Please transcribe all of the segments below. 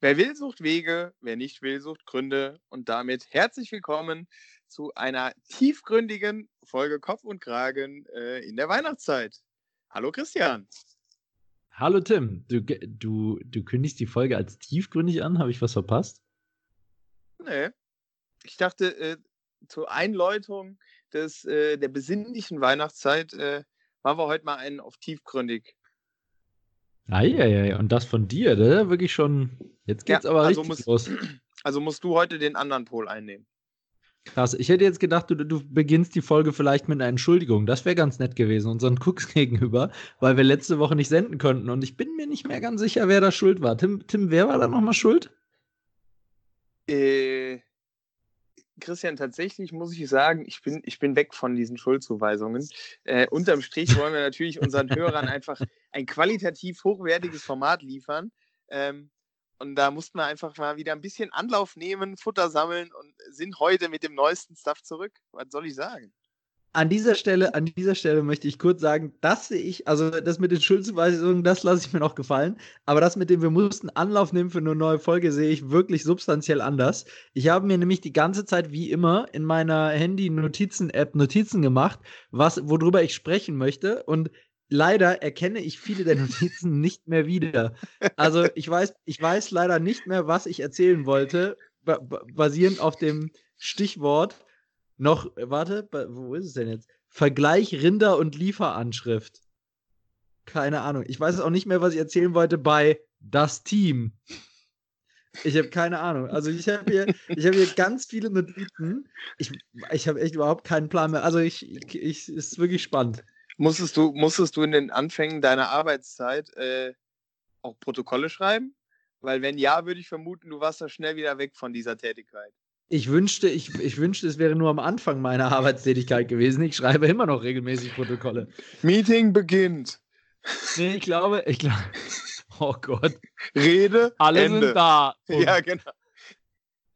Wer will, sucht Wege, wer nicht will, sucht Gründe. Und damit herzlich willkommen zu einer tiefgründigen Folge Kopf und Kragen äh, in der Weihnachtszeit. Hallo Christian. Hallo Tim. Du, du, du kündigst die Folge als tiefgründig an. Habe ich was verpasst? Nee. Ich dachte, äh, zur Einläutung des, äh, der besinnlichen Weihnachtszeit äh, machen wir heute mal einen auf tiefgründig. Eieiei, und das von dir, das ist ja wirklich schon. Jetzt geht's ja, aber also richtig muss, los. Also musst du heute den anderen Pol einnehmen. Krass, ich hätte jetzt gedacht, du, du beginnst die Folge vielleicht mit einer Entschuldigung. Das wäre ganz nett gewesen, unseren Cooks gegenüber, weil wir letzte Woche nicht senden konnten. Und ich bin mir nicht mehr ganz sicher, wer da schuld war. Tim, Tim wer war da nochmal schuld? Äh, Christian, tatsächlich muss ich sagen, ich bin, ich bin weg von diesen Schuldzuweisungen. Äh, unterm Strich wollen wir natürlich unseren Hörern einfach ein qualitativ hochwertiges Format liefern. Ähm, und da mussten wir einfach mal wieder ein bisschen Anlauf nehmen, Futter sammeln und sind heute mit dem neuesten Stuff zurück. Was soll ich sagen? An dieser Stelle, an dieser Stelle möchte ich kurz sagen, das sehe ich, also das mit den Schuldzuweisungen, das lasse ich mir noch gefallen. Aber das mit dem, wir mussten Anlauf nehmen für eine neue Folge, sehe ich wirklich substanziell anders. Ich habe mir nämlich die ganze Zeit, wie immer, in meiner Handy-Notizen-App Notizen gemacht, was, worüber ich sprechen möchte. Und leider erkenne ich viele der Notizen nicht mehr wieder. Also ich weiß, ich weiß leider nicht mehr, was ich erzählen wollte, basierend auf dem Stichwort noch, warte, wo ist es denn jetzt? Vergleich Rinder- und Lieferanschrift. Keine Ahnung. Ich weiß auch nicht mehr, was ich erzählen wollte bei das Team. Ich habe keine Ahnung. Also ich habe hier, habe hier ganz viele Notizen. Ich, ich habe echt überhaupt keinen Plan mehr. Also ich, ich, ich ist wirklich spannend. Musstest du, musstest du in den Anfängen deiner Arbeitszeit äh, auch Protokolle schreiben? Weil wenn ja, würde ich vermuten, du warst da schnell wieder weg von dieser Tätigkeit. Ich wünschte, ich, ich wünschte, es wäre nur am Anfang meiner Arbeitstätigkeit gewesen. Ich schreibe immer noch regelmäßig Protokolle. Meeting beginnt. Nee, ich glaube, ich glaube. Oh Gott. Rede. Alle Ende. sind da. Und, ja, genau.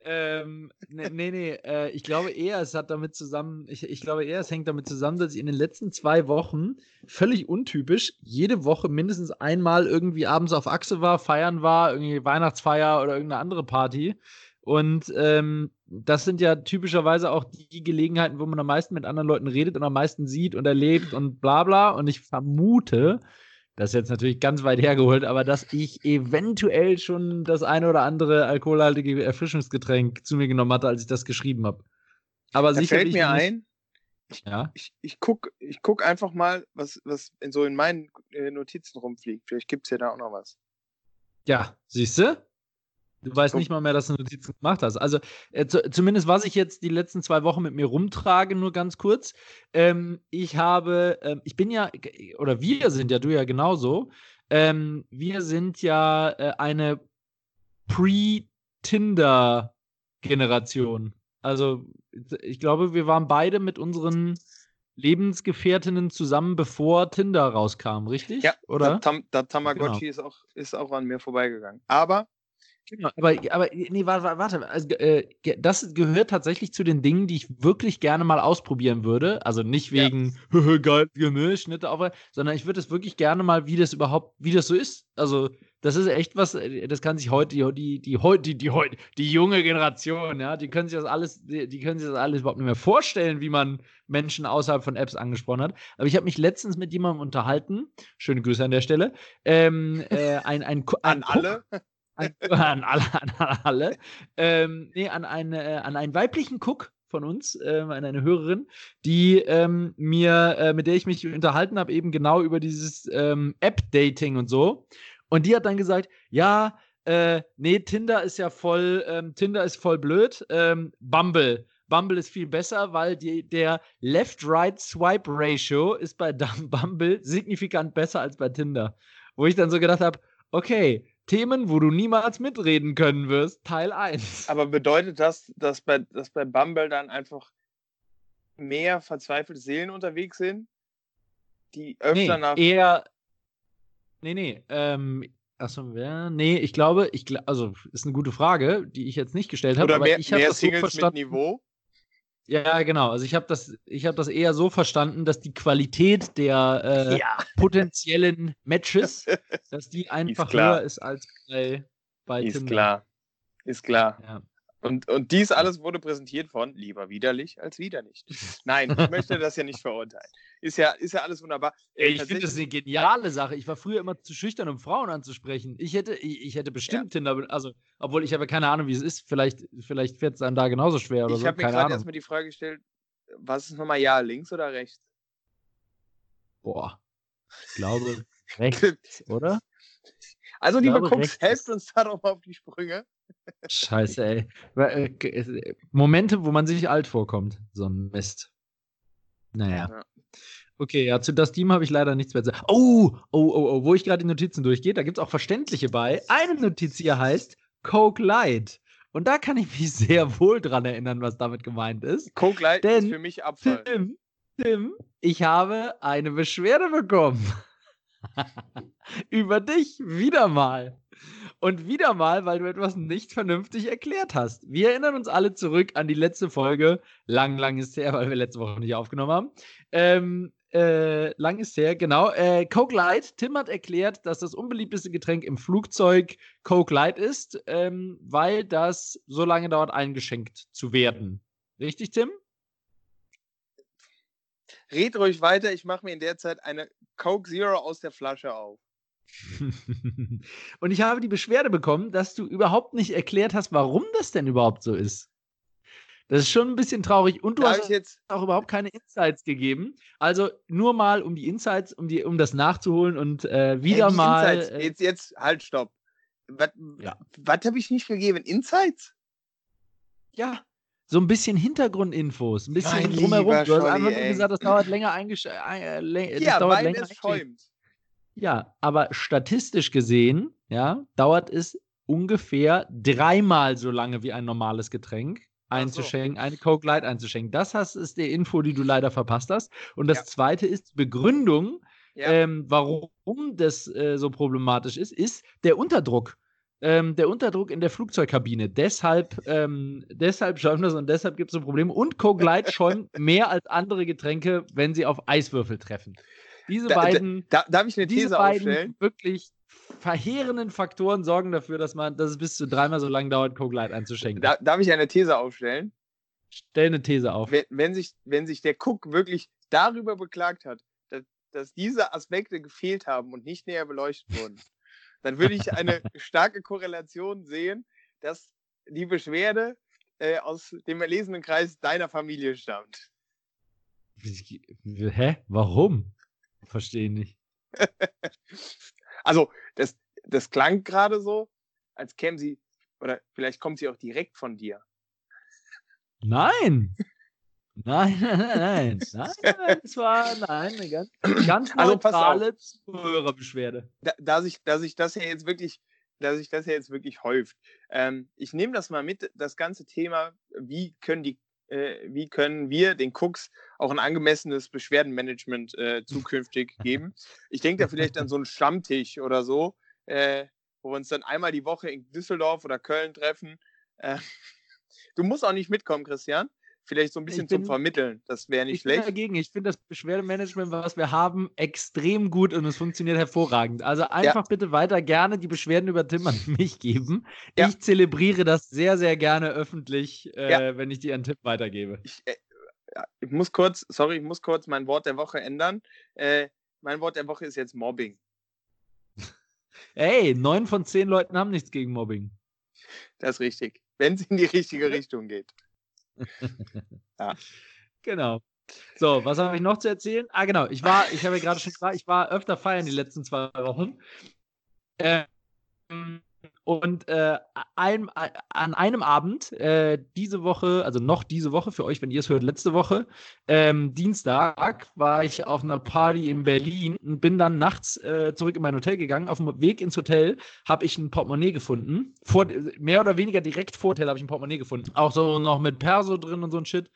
Ähm, nee, nee, nee äh, ich glaube eher, es hat damit zusammen, ich, ich glaube eher, es hängt damit zusammen, dass ich in den letzten zwei Wochen völlig untypisch jede Woche mindestens einmal irgendwie abends auf Achse war, feiern war, irgendwie Weihnachtsfeier oder irgendeine andere Party. Und ähm, das sind ja typischerweise auch die Gelegenheiten, wo man am meisten mit anderen Leuten redet und am meisten sieht und erlebt und bla bla. Und ich vermute, das ist jetzt natürlich ganz weit hergeholt, aber dass ich eventuell schon das eine oder andere alkoholhaltige Erfrischungsgetränk zu mir genommen hatte, als ich das geschrieben habe. Aber da fällt mir ein, ich, ja? ich, ich gucke ich guck einfach mal, was, was in so in meinen äh, Notizen rumfliegt. Vielleicht gibt es ja da auch noch was. Ja, siehst du? Du weißt nicht mal mehr, dass du Notizen gemacht hast. Also äh, zu, zumindest was ich jetzt die letzten zwei Wochen mit mir rumtrage, nur ganz kurz. Ähm, ich habe, ähm, ich bin ja, oder wir sind ja, du ja genauso. Ähm, wir sind ja äh, eine Pre-Tinder-Generation. Also ich glaube, wir waren beide mit unseren Lebensgefährtinnen zusammen, bevor Tinder rauskam, richtig? Ja, oder? Der, Tam der Tamagotchi genau. ist, auch, ist auch an mir vorbeigegangen. Aber Genau, aber, aber nee, warte, warte. Also, äh, das gehört tatsächlich zu den Dingen, die ich wirklich gerne mal ausprobieren würde. Also nicht wegen ja. geil Gemüse, Schnitte auf, sondern ich würde es wirklich gerne mal, wie das überhaupt, wie das so ist. Also das ist echt was, äh, das kann sich heute die die die die die, die, die junge Generation, ja, die können sich das alles, die, die können sich das alles überhaupt nicht mehr vorstellen, wie man Menschen außerhalb von Apps angesprochen hat. Aber ich habe mich letztens mit jemandem unterhalten. Schöne Grüße an der Stelle. Ähm, äh, ein, ein, ein, ein an alle an, an, alle, an alle. Ähm, nee, an, eine, äh, an einen weiblichen Cook von uns, äh, an eine Hörerin, die ähm, mir, äh, mit der ich mich unterhalten habe, eben genau über dieses ähm, App-Dating und so. Und die hat dann gesagt, ja, äh, nee, Tinder ist ja voll, ähm, Tinder ist voll blöd. Ähm, Bumble. Bumble ist viel besser, weil die, der Left-Right-Swipe-Ratio ist bei Bumble signifikant besser als bei Tinder. Wo ich dann so gedacht habe, okay, Themen, wo du niemals mitreden können wirst, Teil 1. Aber bedeutet das, dass bei, dass bei Bumble dann einfach mehr verzweifelte Seelen unterwegs sind, die öfter nee, nach. Eher. Nee, nee. Ähm, achso, wer? Nee, ich glaube, ich, also ist eine gute Frage, die ich jetzt nicht gestellt habe. Oder mehr, ich mehr das Singles so mit Niveau? Ja, genau. Also ich habe das, hab das eher so verstanden, dass die Qualität der äh, ja. potenziellen Matches, dass die einfach höher ist als bei, bei Ist Tinder. klar. Ist klar. Ja. Und, und dies alles wurde präsentiert von lieber widerlich als widerlich. Nein, ich möchte das ja nicht verurteilen. Ist ja, ist ja alles wunderbar. Äh, Ey, ich finde das eine geniale Sache. Ich war früher immer zu schüchtern, um Frauen anzusprechen. Ich hätte, ich, ich hätte bestimmt Tinder, also, obwohl ich habe keine Ahnung, wie es ist. Vielleicht, vielleicht fährt es einem da genauso schwer oder Ich so. habe mir gerade erstmal die Frage gestellt, was ist nochmal ja, links oder rechts? Boah. Ich glaube, rechts, oder? Also, Ich glaube, Cooks, helft uns da doch mal auf die Sprünge. Scheiße, ey. Äh, äh, Momente, wo man sich alt vorkommt. So ein Mist. Naja. Ja. Okay, ja, zu das Team habe ich leider nichts mehr zu sagen. Oh, oh, oh, oh, wo ich gerade die Notizen durchgehe, da gibt es auch verständliche bei. Eine Notiz hier heißt Coke Light. Und da kann ich mich sehr wohl dran erinnern, was damit gemeint ist. Coke Light Denn- ist für mich Abfall. Tim, Tim, ich habe eine Beschwerde bekommen. Über dich wieder mal. Und wieder mal, weil du etwas nicht vernünftig erklärt hast. Wir erinnern uns alle zurück an die letzte Folge. Lang, lang ist her, weil wir letzte Woche nicht aufgenommen haben. Ähm, äh, lang ist her, genau. Äh, Coke Light. Tim hat erklärt, dass das unbeliebteste Getränk im Flugzeug Coke Light ist, ähm, weil das so lange dauert, eingeschenkt zu werden. Richtig, Tim? Red ruhig weiter, ich mache mir in der Zeit eine Coke Zero aus der Flasche auf. Und ich habe die Beschwerde bekommen, dass du überhaupt nicht erklärt hast, warum das denn überhaupt so ist. Das ist schon ein bisschen traurig. Und du Darf hast jetzt, auch überhaupt keine Insights gegeben. Also nur mal um die Insights, um, die, um das nachzuholen und äh, wieder Ey, wie mal. Insights? Äh, Jetzt, jetzt, halt, stopp. Was, Ja. was habe ich nicht gegeben? Insights? ja, so ein bisschen Hintergrundinfos, ein bisschen Mein drumherum. Du hast einfach nur gesagt, das dauert länger eingeschenkt. Äh, das Ja, dauert weil länger es schäumt. Ja, aber statistisch gesehen, ja, dauert es ungefähr dreimal so lange wie ein normales Getränk Ach so. einzuschenken, eine Coke Light einzuschenken. Das hast, ist die Info, die du leider verpasst hast. Und das Ja. zweite ist Begründung, Ja. ähm, warum das äh, so problematisch ist, ist der Unterdruck. Ähm, der Unterdruck in der Flugzeugkabine. Deshalb, ähm, deshalb schäumt das und deshalb gibt es so Probleme. Und Coke Light schäumt mehr als andere Getränke, wenn sie auf Eiswürfel treffen. Diese Da- beiden Da, darf ich eine diese These beiden aufstellen? wirklich verheerenden Faktoren sorgen dafür, dass man, dass es bis zu dreimal so lange dauert, Coke Light einzuschenken. Da, darf ich eine These aufstellen? Stell eine These auf. Wenn, wenn, sich, wenn sich der Cook wirklich darüber beklagt hat, dass, dass diese Aspekte gefehlt haben und nicht näher beleuchtet wurden, dann würde ich eine starke Korrelation sehen, dass die Beschwerde äh, aus dem erlesenen Kreis deiner Familie stammt. Hä? Warum? Verstehe nicht. Also, das, das klang gerade so, als käme sie, oder vielleicht kommt sie auch direkt von dir. Nein! Nein, nein, nein, nein. Es war nein, eine ganz, ganz Also, neutrale Zuhörerbeschwerde. da, da, sich, da sich das ja jetzt wirklich, da sich das ja jetzt wirklich häuft. Ähm, ich nehme das mal mit, das ganze Thema, wie können die, wie können wir den Cooks auch ein angemessenes Beschwerdenmanagement äh, zukünftig geben. Ich denke da vielleicht an so einen Stammtisch oder so, äh, wo wir uns dann einmal die Woche in Düsseldorf oder Köln treffen. Äh, du musst auch nicht mitkommen, Christian. Vielleicht so ein bisschen Ich zum bin- Vermitteln. Das wäre nicht Ich bin schlecht. dagegen. Ich finde das Beschwerdemanagement, was wir haben, extrem gut und es funktioniert hervorragend. Also einfach bitte weiter gerne die Beschwerden über Tim an mich geben. Ja. Ich zelebriere das sehr, sehr gerne öffentlich, äh, Ja. wenn ich die an Tim weitergebe. ich, äh, ja, ich muss kurz, sorry, ich muss kurz mein Wort der Woche ändern. Äh, mein Wort der Woche ist jetzt Mobbing. Ey, neun von zehn Leuten haben nichts gegen Mobbing. Das ist richtig. Wenn es in die richtige Richtung geht. Genau. So, was habe ich noch zu erzählen? Ah, genau. Ich war, ich habe ja gerade schon gesagt, ich war öfter feiern die letzten zwei Wochen. Ähm, und äh, ein, an einem Abend, äh, diese Woche, also noch diese Woche, für euch, wenn ihr es hört, letzte Woche, ähm, Dienstag, war ich auf einer Party in Berlin und bin dann nachts äh, zurück in mein Hotel gegangen. Auf dem Weg ins Hotel habe ich ein Portemonnaie gefunden. Vor, mehr oder weniger direkt vor Hotel habe ich ein Portemonnaie gefunden. Auch so noch mit Perso drin und so ein Shit.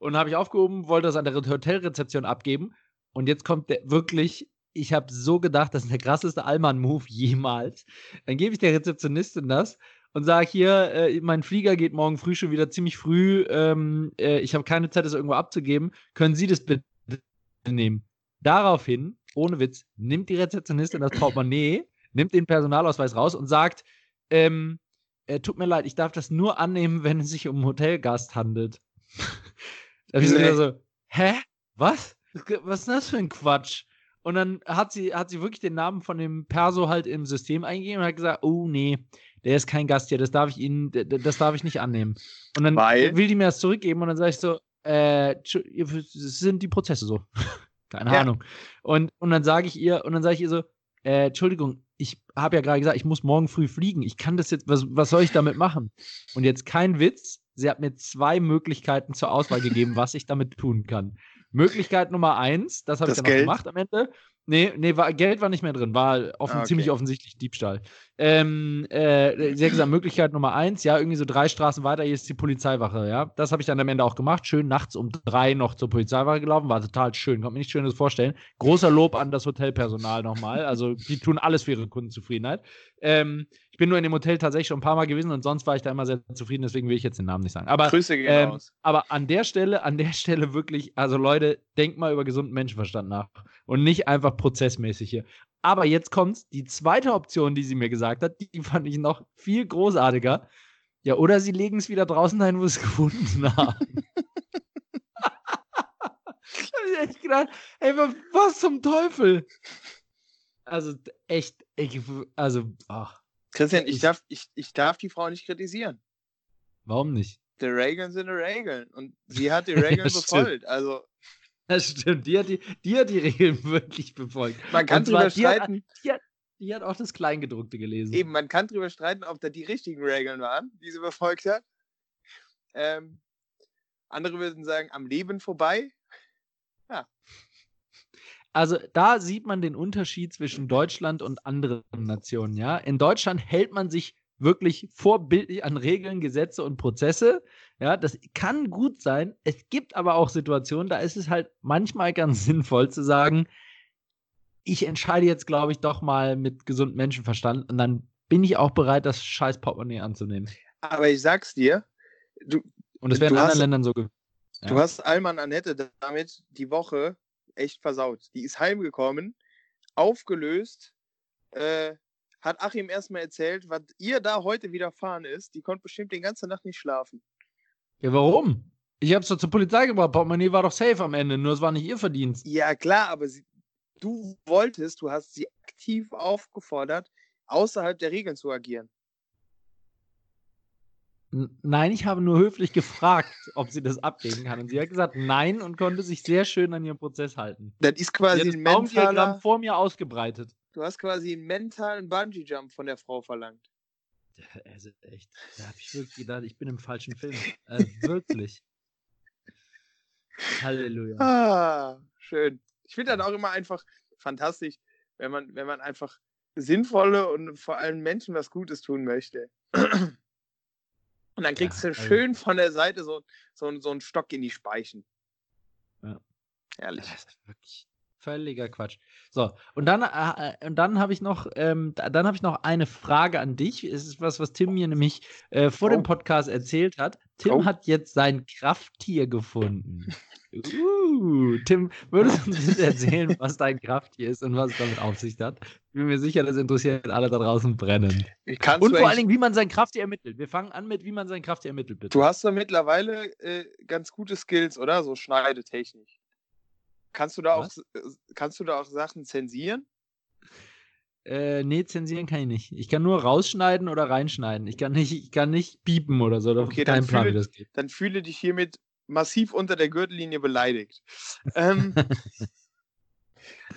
Und habe ich aufgehoben, wollte das an der Hotelrezeption abgeben. Und jetzt kommt der wirklich, ich habe so gedacht, das ist der krasseste Allmann-Move jemals. Dann gebe ich der Rezeptionistin das und sage hier, äh, mein Flieger geht morgen früh schon wieder ziemlich früh. Ähm, äh, ich habe keine Zeit, das irgendwo abzugeben. Können Sie das bitte nehmen? Daraufhin, ohne Witz, nimmt die Rezeptionistin das Portemonnaie, nimmt den Personalausweis raus und sagt, ähm, äh, tut mir leid, ich darf das nur annehmen, wenn es sich um einen Hotelgast handelt. da habe ich so, hä? Was? Was ist das für ein Quatsch? Und dann hat sie, hat sie wirklich den Namen von dem Perso halt im System eingegeben und hat gesagt, oh nee, der ist kein Gast hier, das darf ich Ihnen, das darf ich nicht annehmen. Und dann Weil? will die mir das zurückgeben und dann sage ich so, äh, sind die Prozesse so. Keine ja. Ahnung. Und, und dann sage ich ihr, und dann sage ich ihr so, äh, Entschuldigung, ich habe ja gerade gesagt, ich muss morgen früh fliegen. Ich kann das jetzt, was, was soll ich damit machen? Und jetzt kein Witz, sie hat mir zwei Möglichkeiten zur Auswahl gegeben, was ich damit tun kann. Möglichkeit Nummer eins, das habe ich dann gemacht am Ende. Nee, nee war, Geld war nicht mehr drin, war offen, ah, okay. ziemlich offensichtlich Diebstahl. Ähm, äh, sie hat gesagt, Möglichkeit Nummer eins, ja, irgendwie so drei Straßen weiter, hier ist die Polizeiwache, ja. Das habe ich dann am Ende auch gemacht. Schön nachts um drei noch zur Polizeiwache gelaufen, war total schön, kann mir nicht Schönes vorstellen. Großer Lob an das Hotelpersonal nochmal. Also, die tun alles für ihre Kundenzufriedenheit. Ähm, ich bin nur in dem Hotel tatsächlich schon ein paar Mal gewesen und sonst war ich da immer sehr zufrieden, deswegen will ich jetzt den Namen nicht sagen. Aber, Grüße gehen ähm, aus. Aber an der Stelle, an der Stelle wirklich, also Leute, denkt mal über gesunden Menschenverstand nach und nicht einfach prozessmäßig hier. Aber jetzt kommt die zweite Option, die sie mir gesagt hat, die fand ich noch viel großartiger. Ja, oder sie legen es wieder draußen ein, wo sie es gefunden haben. hab ich echt gedacht, ey, was zum Teufel? Also echt, ich, also, ach. Christian, ich, ich, darf, ich, ich darf die Frau nicht kritisieren. Warum nicht? Die Regeln sind die Regeln und sie hat die Regeln befolgt. Also das stimmt, die hat die, die, hat die Regeln wirklich befolgt. Man kann drüber streiten. Die hat, die hat, auch das Kleingedruckte gelesen. Eben, man kann drüber streiten, ob da die richtigen Regeln waren, die sie befolgt hat. Ähm, andere würden sagen, am Leben vorbei. Ja. Also da sieht man den Unterschied zwischen Deutschland und anderen Nationen, ja. In Deutschland hält man sich wirklich vorbildlich an Regeln, Gesetze und Prozesse. Ja, das kann gut sein. Es gibt aber auch Situationen, da ist es halt manchmal ganz sinnvoll zu sagen, ich entscheide jetzt, glaube ich, doch mal mit gesundem Menschenverstand und dann bin ich auch bereit, das scheiß Portemonnaie anzunehmen. Aber ich sag's dir, du. Und es wäre in anderen hast, Ländern so. Ja. Du hast Alman Annette damit die Woche echt versaut. Die ist heimgekommen, aufgelöst, äh, hat Achim erstmal erzählt, was ihr da heute widerfahren ist. Die konnte bestimmt die ganze Nacht nicht schlafen. Ja, warum? Ich hab's doch zur Polizei gebracht. Portemonnaie war doch safe am Ende, nur es war nicht ihr Verdienst. Ja, klar, aber sie, du wolltest, du hast sie aktiv aufgefordert, außerhalb der Regeln zu agieren. Nein, ich habe nur höflich gefragt, ob sie das abgeben kann. Und sie hat gesagt nein und konnte sich sehr schön an ihren Prozess halten. Das ist quasi ein mentaler... vor mir ausgebreitet. Du hast quasi einen mentalen Bungee-Jump von der Frau verlangt. Also echt, da habe ich wirklich gedacht, ich bin im falschen Film. Äh, wirklich. Halleluja. Ah, schön. Ich finde dann auch immer einfach fantastisch, wenn man, wenn man einfach sinnvolle und vor allem Menschen was Gutes tun möchte. Und dann kriegst ja, du also schön von der Seite so, so, so einen Stock in die Speichen. Ja. Herrlich. Das ist wirklich völliger Quatsch. So, und dann, äh, äh dann habe ich noch, ähm, dann habe ich noch eine Frage an dich. Es ist was, was Tim mir nämlich äh, vor oh. dem Podcast erzählt hat. Tim oh. hat jetzt sein Krafttier gefunden. Uh, Tim, würdest du uns erzählen, was dein Krafttier ist und was es damit auf sich hat? Ich bin mir sicher, das interessiert alle da draußen brennen. und vor allen Dingen, wie man sein Krafttier ermittelt. Wir fangen an mit, wie man sein Krafttier ermittelt, bitte. Du hast da mittlerweile äh, ganz gute Skills, oder? So Schneidetechnik. Kannst du da auch, äh, kannst du da auch Sachen zensieren? Äh, nee, zensieren kann ich nicht. Ich kann nur rausschneiden oder reinschneiden. Ich kann nicht, ich kann nicht piepen oder so. Okay, dann Plan, fühle, dann fühle dich hiermit massiv unter der Gürtellinie beleidigt. ähm,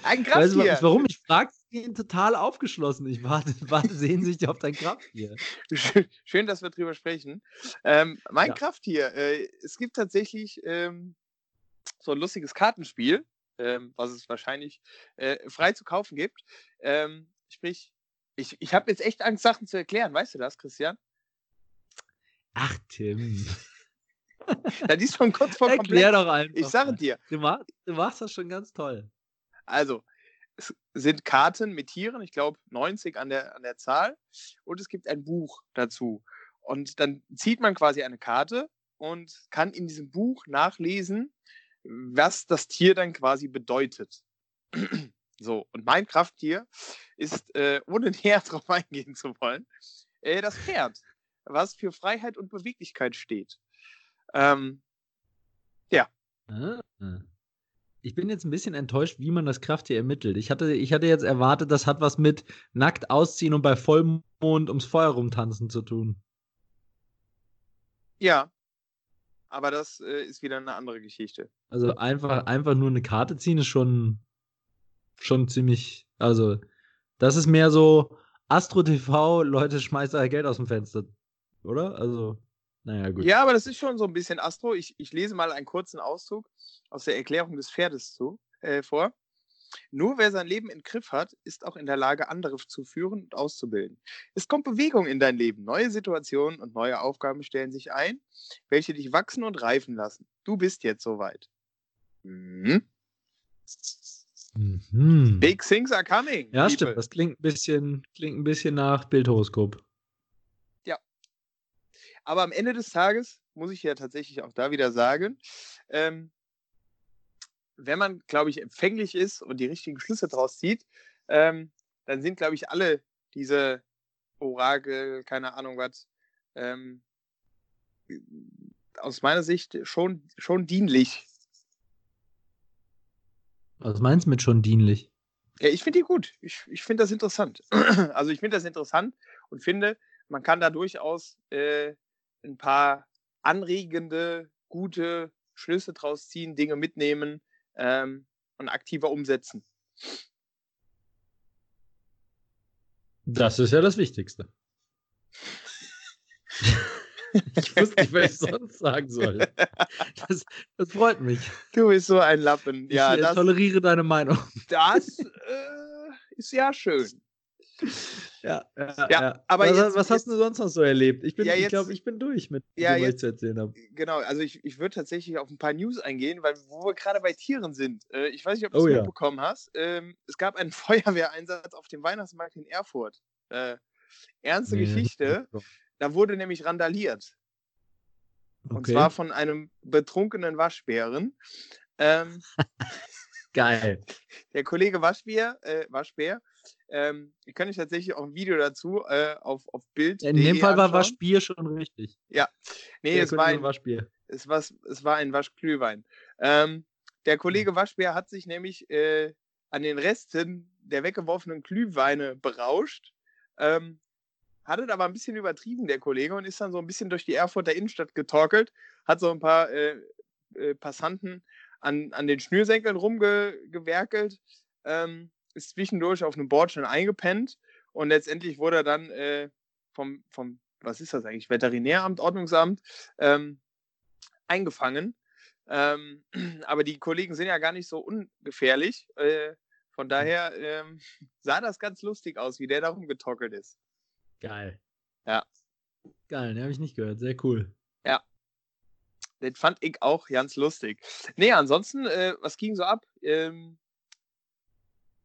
ein Krafttier. Weißt du, warum? Ich frage ihn total aufgeschlossen. Ich warte, warte sehnsüchtig auf dein Krafttier. Schön, schön, dass wir drüber sprechen. Ähm, mein ja. Krafttier. Äh, es gibt tatsächlich ähm, so ein lustiges Kartenspiel, ähm, was es wahrscheinlich äh, frei zu kaufen gibt. Ähm, sprich, ich, ich habe jetzt echt Angst, Sachen zu erklären. Weißt du das, Christian? Ach, Tim. da ist schon kurz vor Erklär doch einfach. Ich sage dir. Du machst, du machst das schon ganz toll. Also, es sind Karten mit Tieren, ich glaube 90 an der, an der Zahl. Und es gibt ein Buch dazu. Und dann zieht man quasi eine Karte und kann in diesem Buch nachlesen, was das Tier dann quasi bedeutet. so, und mein Krafttier ist, äh, ohne näher darauf eingehen zu wollen, äh, das Pferd. was für Freiheit und Beweglichkeit steht. Ähm, ja. Ah. Ich bin jetzt ein bisschen enttäuscht, wie man das Krafttier ermittelt. Ich hatte, ich hatte jetzt erwartet, das hat was mit nackt ausziehen und bei Vollmond ums Feuer rumtanzen zu tun. Ja, aber das äh, ist wieder eine andere Geschichte. Also einfach, einfach nur eine Karte ziehen ist schon, schon ziemlich. Also, das ist mehr so Astro TV, Leute, schmeißt euer Geld aus dem Fenster. Oder? Also, naja, gut. Ja, aber das ist schon so ein bisschen Astro. Ich, ich lese mal einen kurzen Auszug aus der Erklärung des Pferdes zu, äh, vor. Nur wer sein Leben im Griff hat, ist auch in der Lage, andere zu führen und auszubilden. Es kommt Bewegung in dein Leben. Neue Situationen und neue Aufgaben stellen sich ein, welche dich wachsen und reifen lassen. Du bist jetzt soweit. Mhm. Mhm. Big things are coming. Ja, people. stimmt. Das klingt ein bisschen, klingt ein bisschen nach Bildhoroskop. Aber am Ende des Tages muss ich ja tatsächlich auch da wieder sagen, ähm, wenn man, glaube ich, empfänglich ist und die richtigen Schlüsse draus zieht, ähm, dann sind, glaube ich, alle diese Orakel, keine Ahnung was, ähm, aus meiner Sicht schon, schon dienlich. Was meinst du mit schon dienlich? Ja, ich finde die gut. Ich, ich finde das interessant. Also ich finde das interessant und finde, man kann da durchaus äh, ein paar anregende, gute Schlüsse draus ziehen, Dinge mitnehmen ähm, und aktiver umsetzen. Das ist ja das Wichtigste. ich wusste nicht, was ich sonst sagen soll. Das, das freut mich. Du bist so ein Lappen. Ja, ich das, toleriere deine Meinung. das äh, ist ja schön. Ja, ja, Ja, aber was, jetzt- was hast du sonst noch so erlebt? Ich bin, Ja, ich glaube, ich bin durch mit Ja, dem, was ich jetzt- zu erzählen habe. Genau, also ich, ich würde tatsächlich auf ein paar News eingehen, weil wo wir gerade bei Tieren sind. Äh, ich weiß nicht, ob du es Oh ja. mitbekommen hast. Ähm, es gab einen Feuerwehreinsatz auf dem Weihnachtsmarkt in Erfurt. Äh, ernste Nee, Geschichte. Da wurde nämlich randaliert. Und Okay, zwar von einem betrunkenen Waschbären. Ähm, geil. der Kollege Waschbär, äh, Waschbär, ähm, ich kann euch tatsächlich auch ein Video dazu äh, auf, auf Bild. In dem Fall war Waschbier schon richtig. Nee, Der es war, ein, Waschbier. es, war, es war ein Waschglühwein. Ähm, der Kollege Waschbär hat sich nämlich äh, an den Resten der weggeworfenen Glühweine berauscht. Ähm, hat es aber ein bisschen übertrieben, der Kollege, und ist dann so ein bisschen durch die Erfurter Innenstadt getorkelt, hat so ein paar äh, äh, Passanten an, an den Schnürsenkeln rumgewerkelt, ähm, ist zwischendurch auf einem Bordstein eingepennt und letztendlich wurde er dann äh, vom, vom, was ist das eigentlich, Veterinäramt, Ordnungsamt, ähm, eingefangen. Ähm, aber die Kollegen sind ja gar nicht so ungefährlich. Äh, von daher ähm, sah das ganz lustig aus, wie der da rumgetockelt ist. Geil. Ja. Geil, den habe ich nicht gehört. Sehr cool. Den fand ich auch ganz lustig. Nee, ansonsten, äh, was ging so ab? Ähm,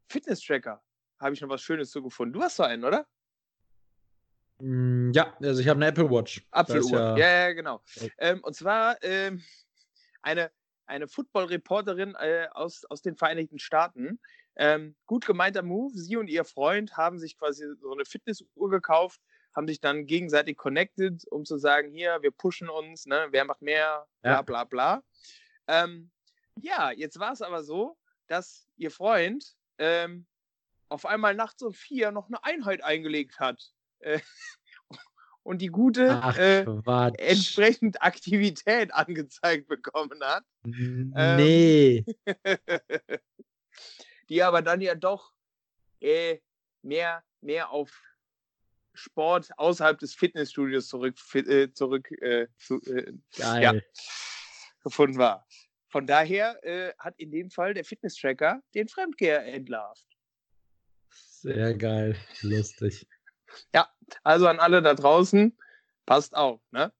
Fitness-Tracker habe ich noch was Schönes zu gefunden. Du hast so einen, oder? Mm, ja, also ich habe eine Apple Watch. Ist Apfeluhr. Ja, Ja, ja, genau. Okay. Ähm, und zwar ähm, eine, eine Football-Reporterin äh, aus, aus den Vereinigten Staaten. Ähm, gut gemeinter Move. Sie und ihr Freund haben sich quasi so eine Fitnessuhr gekauft, haben sich dann gegenseitig connected, um zu sagen, hier, wir pushen uns, ne, wer macht mehr, bla Ja. bla bla. Ähm, ja, jetzt war es aber so, dass ihr Freund ähm, auf einmal nachts um vier noch eine Einheit eingelegt hat. Äh, und die gute Ach, äh, entsprechend Aktivität angezeigt bekommen hat, ähm, Nee. die aber dann ja doch äh, mehr, mehr auf Sport außerhalb des Fitnessstudios zurück, äh, zurück äh, zu, äh, Geil. gefunden war. Von daher äh, hat in dem Fall der Fitness-Tracker den Fremdgeher entlarvt. Sehr geil. Lustig. Also an alle da draußen, passt auf, ne?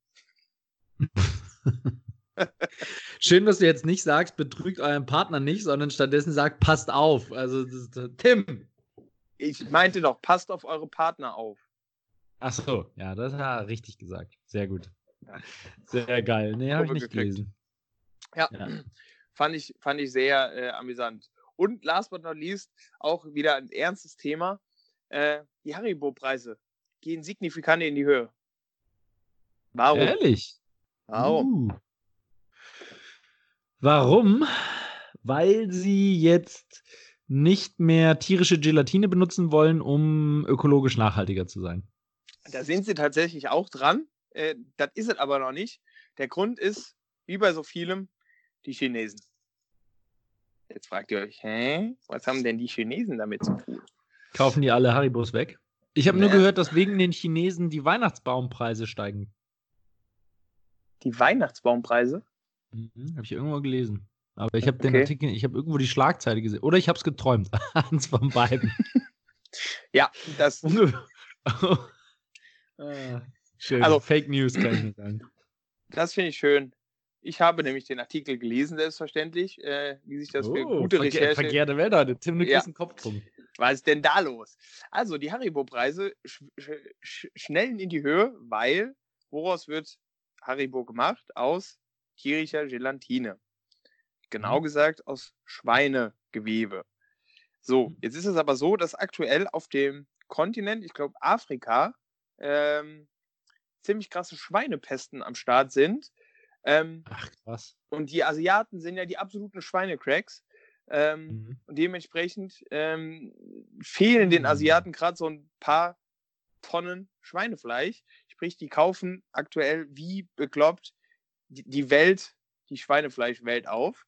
Schön, dass du jetzt nicht sagst, betrügt euren Partner nicht, sondern stattdessen sagt, passt auf. Also, äh, Tim. Ich meinte doch, passt auf eure Partner auf. Ach so, ja, das hat er richtig gesagt. Sehr gut. Ja. Sehr geil. Nee, habe ich nicht gekriegt. gelesen. Ja, Ja. Fand, ich, fand ich sehr äh, amüsant. Und last but not least, auch wieder ein ernstes Thema. Äh, die Haribo-Preise gehen signifikant in die Höhe. Warum? Ehrlich? Warum? Uh. Warum? Weil sie jetzt nicht mehr tierische Gelatine benutzen wollen, um ökologisch nachhaltiger zu sein. Da sind sie tatsächlich auch dran. Äh, das ist es aber noch nicht. Der Grund ist, wie bei so vielem, die Chinesen. Jetzt fragt ihr euch, hä? Was haben denn die Chinesen damit zu tun? Kaufen die alle Haribos weg? Ich habe nur Nee. gehört, dass wegen den Chinesen die Weihnachtsbaumpreise steigen. Die Weihnachtsbaumpreise? Mhm, habe ich irgendwo gelesen. Aber ich habe den Okay. Artikel, ich habe irgendwo die Schlagzeile gesehen. Oder ich habe es geträumt. Eins von beiden. Ja, das, Unge- Ah, Schön. Also- Fake News kann ich nicht sagen. das finde ich schön. Ich habe nämlich den Artikel gelesen, selbstverständlich, äh, wie sich das für gute verkehr- Recherche. Verkehrte Welt heute. Tim, du Ja. kriegst einen Kopfpunkt. Was ist denn da los? Also, die Haribo-Preise sch sch sch schnellen in die Höhe, weil woraus wird Haribo gemacht? Aus tierischer Gelatine. Genau Mhm. gesagt aus Schweinegewebe. So, Mhm. jetzt ist es aber so, dass aktuell auf dem Kontinent, ich glaube Afrika, ähm, ziemlich krasse Schweinepesten am Start sind. Ähm, Ach, krass. und die Asiaten sind ja die absoluten Schweinecracks. Ähm, Mhm. und dementsprechend ähm, fehlen den Mhm. Asiaten gerade so ein paar Tonnen Schweinefleisch. Sprich, die kaufen aktuell wie bekloppt die, die Welt, die Schweinefleischwelt auf.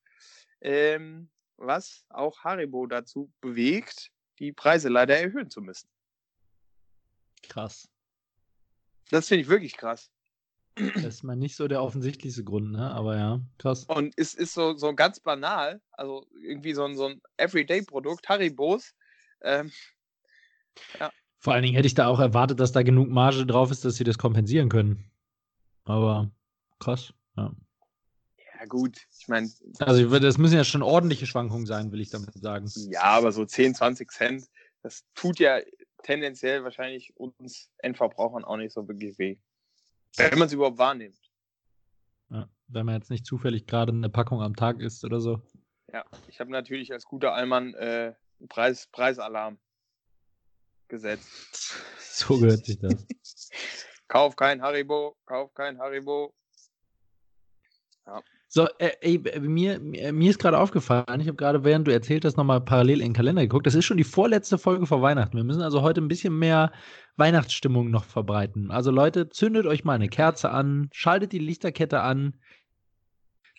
Ähm, was auch Haribo dazu bewegt, die Preise leider erhöhen zu müssen. Krass. Das finde ich wirklich krass. Das ist mal nicht so der offensichtlichste Grund, ne? Aber ja, krass. Und es ist so, so ganz banal, also irgendwie so ein, so ein Everyday-Produkt, Haribos. Ähm, Vor allen Dingen hätte ich da auch erwartet, dass da genug Marge drauf ist, dass sie das kompensieren können. Aber krass. Ja. ja, gut, ich meine, Also das müssen ja schon ordentliche Schwankungen sein, will ich damit sagen. Ja, aber so 10, 20 Cent, das tut ja tendenziell wahrscheinlich uns Endverbrauchern auch nicht so wirklich weh. Wenn man es überhaupt wahrnimmt. Ja. Wenn man jetzt nicht zufällig gerade eine Packung am Tag isst oder so. Ja, ich habe natürlich als guter Allmann äh, einen Preis, Preisalarm gesetzt. So gehört sich das. Kauf kein Haribo, kauf kein Haribo. So, äh, ey, äh, mir, mir mir ist gerade aufgefallen, ich habe gerade, während du erzählt hast, nochmal parallel in den Kalender geguckt. Das ist schon die vorletzte Folge vor Weihnachten. Wir müssen also heute ein bisschen mehr Weihnachtsstimmung noch verbreiten. Also Leute, zündet euch mal eine Kerze an, schaltet die Lichterkette an.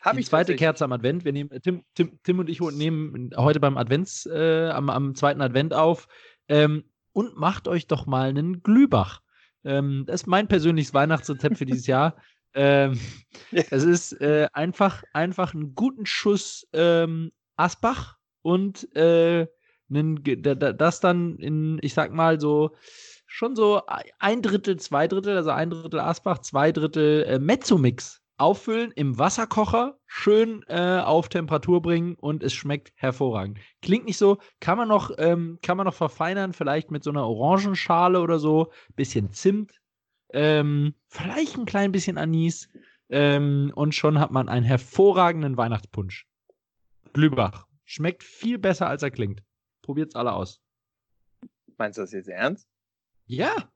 Habe die ich zweite. Kerze am Advent. Wir nehmen, äh, Tim, Tim, Tim und ich nehmen heute beim Advents, äh, am, am zweiten Advent auf. Ähm, und macht euch doch mal einen Glühbach. Ähm, das ist mein persönliches Weihnachtsrezept für dieses Jahr. Ähm, Ja. es ist äh, einfach, einfach einen guten Schuss ähm, Asbach und äh, einen, das dann in, ich sag mal so, schon so ein Drittel, zwei Drittel, also ein Drittel Asbach, zwei Drittel äh, Mezzomix auffüllen im Wasserkocher, schön äh, auf Temperatur bringen und es schmeckt hervorragend. Klingt nicht so, kann man noch, ähm, kann man noch verfeinern, vielleicht mit so einer Orangenschale oder so, bisschen Zimt, ähm, vielleicht ein klein bisschen Anis ähm, und schon hat man einen hervorragenden Weihnachtspunsch. Glühbach. Schmeckt viel besser, als er klingt. Probiert's alle aus. Meinst du das jetzt ernst? Ja,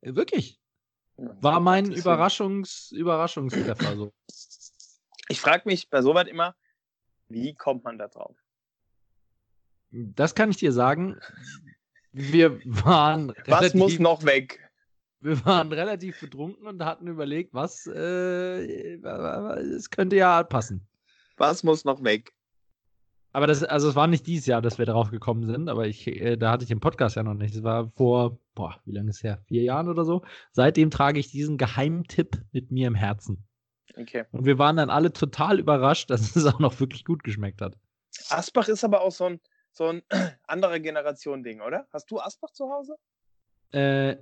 wirklich. War mein. Überraschungs Überraschungstreffer so. Ich frage mich bei sowas immer, wie kommt man da drauf? Das kann ich dir sagen. Wir waren Was muss noch weg? Wir waren relativ betrunken und hatten überlegt, was äh, es könnte ja passen. Was muss noch weg? Aber das, also es war nicht dieses Jahr, dass wir darauf gekommen sind, aber ich, äh, da hatte ich den Podcast ja noch nicht. Das war vor, boah, wie lange ist her? Vier Jahren oder so. Seitdem trage ich diesen Geheimtipp mit mir im Herzen. Okay. Und wir waren dann alle total überrascht, dass es auch noch wirklich gut geschmeckt hat. Asbach ist aber auch so ein, so ein andere Generation-Ding, oder? Hast du Asbach zu Hause? Äh,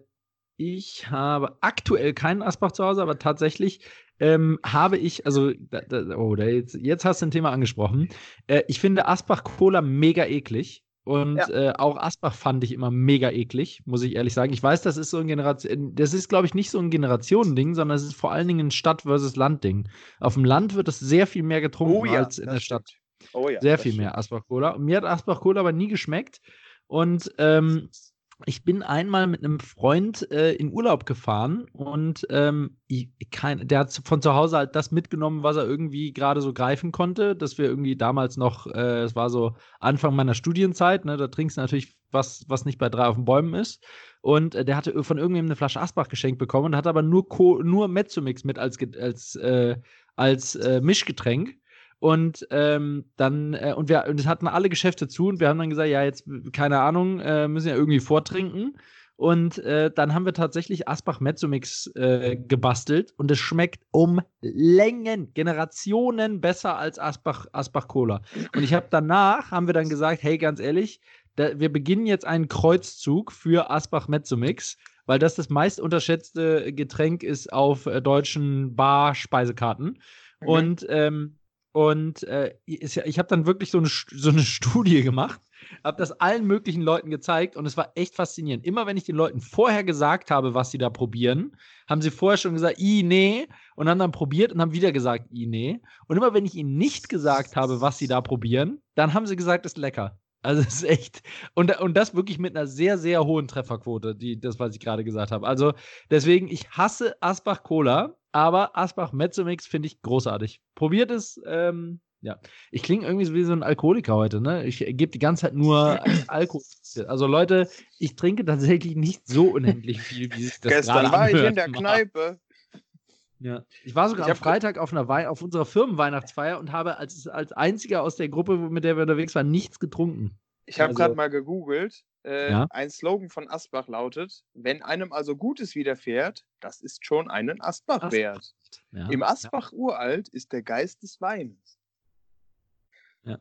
ich habe aktuell keinen Asbach zu Hause, aber tatsächlich ähm, habe ich, also, da, da, oh, da jetzt, jetzt hast du ein Thema angesprochen. Äh, ich finde Asbach Cola mega eklig. Und Ja. äh, auch Asbach fand ich immer mega eklig, muss ich ehrlich sagen. Ich weiß, das ist so ein Generation, das ist, glaube ich, nicht so ein Generationending, sondern es ist vor allen Dingen ein Stadt- versus Land-Ding. Auf dem Land wird es sehr viel mehr getrunken als in das der Stadt. stimmt. Oh ja. Sehr das viel stimmt. mehr Asbach Cola. Und mir hat Asbach Cola aber nie geschmeckt. Und ähm, ich bin einmal mit einem Freund äh, in Urlaub gefahren und ähm, ich, kein, der hat von zu Hause halt das mitgenommen, was er irgendwie gerade so greifen konnte. Dass wir irgendwie damals noch, äh, es war so Anfang meiner Studienzeit, ne, da trinkst du natürlich was, was nicht bei drei auf den Bäumen ist. Und äh, der hatte von irgendjemandem eine Flasche Asbach geschenkt bekommen und hat aber nur, Co nur Mezzomix mit als, als, äh, als äh, Mischgetränk. Und ähm, dann, äh, und wir und es hatten alle Geschäfte zu und wir haben dann gesagt, ja, jetzt, keine Ahnung, äh, müssen ja irgendwie vortrinken. Und äh, dann haben wir tatsächlich Asbach Mezzomix äh, gebastelt und es schmeckt um Längen, Generationen besser als Asbach, Asbach Cola. Und ich habe danach, haben wir dann gesagt, hey, ganz ehrlich, da, wir beginnen jetzt einen Kreuzzug für Asbach Mezzomix, weil das das meist unterschätzte Getränk ist auf äh, deutschen Bar-Speisekarten. Mhm. Und ähm, und äh, ich habe dann wirklich so eine, so eine Studie gemacht, habe das allen möglichen Leuten gezeigt und es war echt faszinierend. Immer wenn ich den Leuten vorher gesagt habe, was sie da probieren, haben sie vorher schon gesagt, i, nee, und haben dann probiert und haben wieder gesagt, i, nee. Und immer wenn ich ihnen nicht gesagt habe, was sie da probieren, dann haben sie gesagt, ist lecker. Also es ist echt. Und, und das wirklich mit einer sehr, sehr hohen Trefferquote, die, das, was ich gerade gesagt habe. Also deswegen, ich hasse Asbach Cola, aber Asbach Mezzomix finde ich großartig. Probiert es. Ähm, ja. Ich klinge irgendwie wie so ein Alkoholiker heute, ne? Ich gebe die ganze Zeit nur Alkohol. Also Leute, ich trinke tatsächlich nicht so unendlich viel, wie sich das Gestern war ich in der Kneipe. Ja. Ich war sogar ich am Freitag auf, einer auf unserer Firmenweihnachtsfeier und habe als, als einziger aus der Gruppe, mit der wir unterwegs waren, nichts getrunken. Ich habe also, gerade mal gegoogelt. Äh, ja? Ein Slogan von Asbach lautet: Wenn einem also Gutes widerfährt, das ist schon einen Asbach, Asbach. wert. Ja. Im Asbach ja. uralt ist der Geist des Weines. Ja.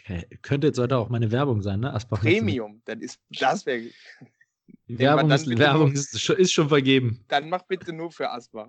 Okay. Könnte jetzt heute auch meine Werbung sein, ne? Asbach Premium, dann ist das wäre. Werbung, ist, Werbung ist, ist schon vergeben. Dann mach bitte nur für Asbach.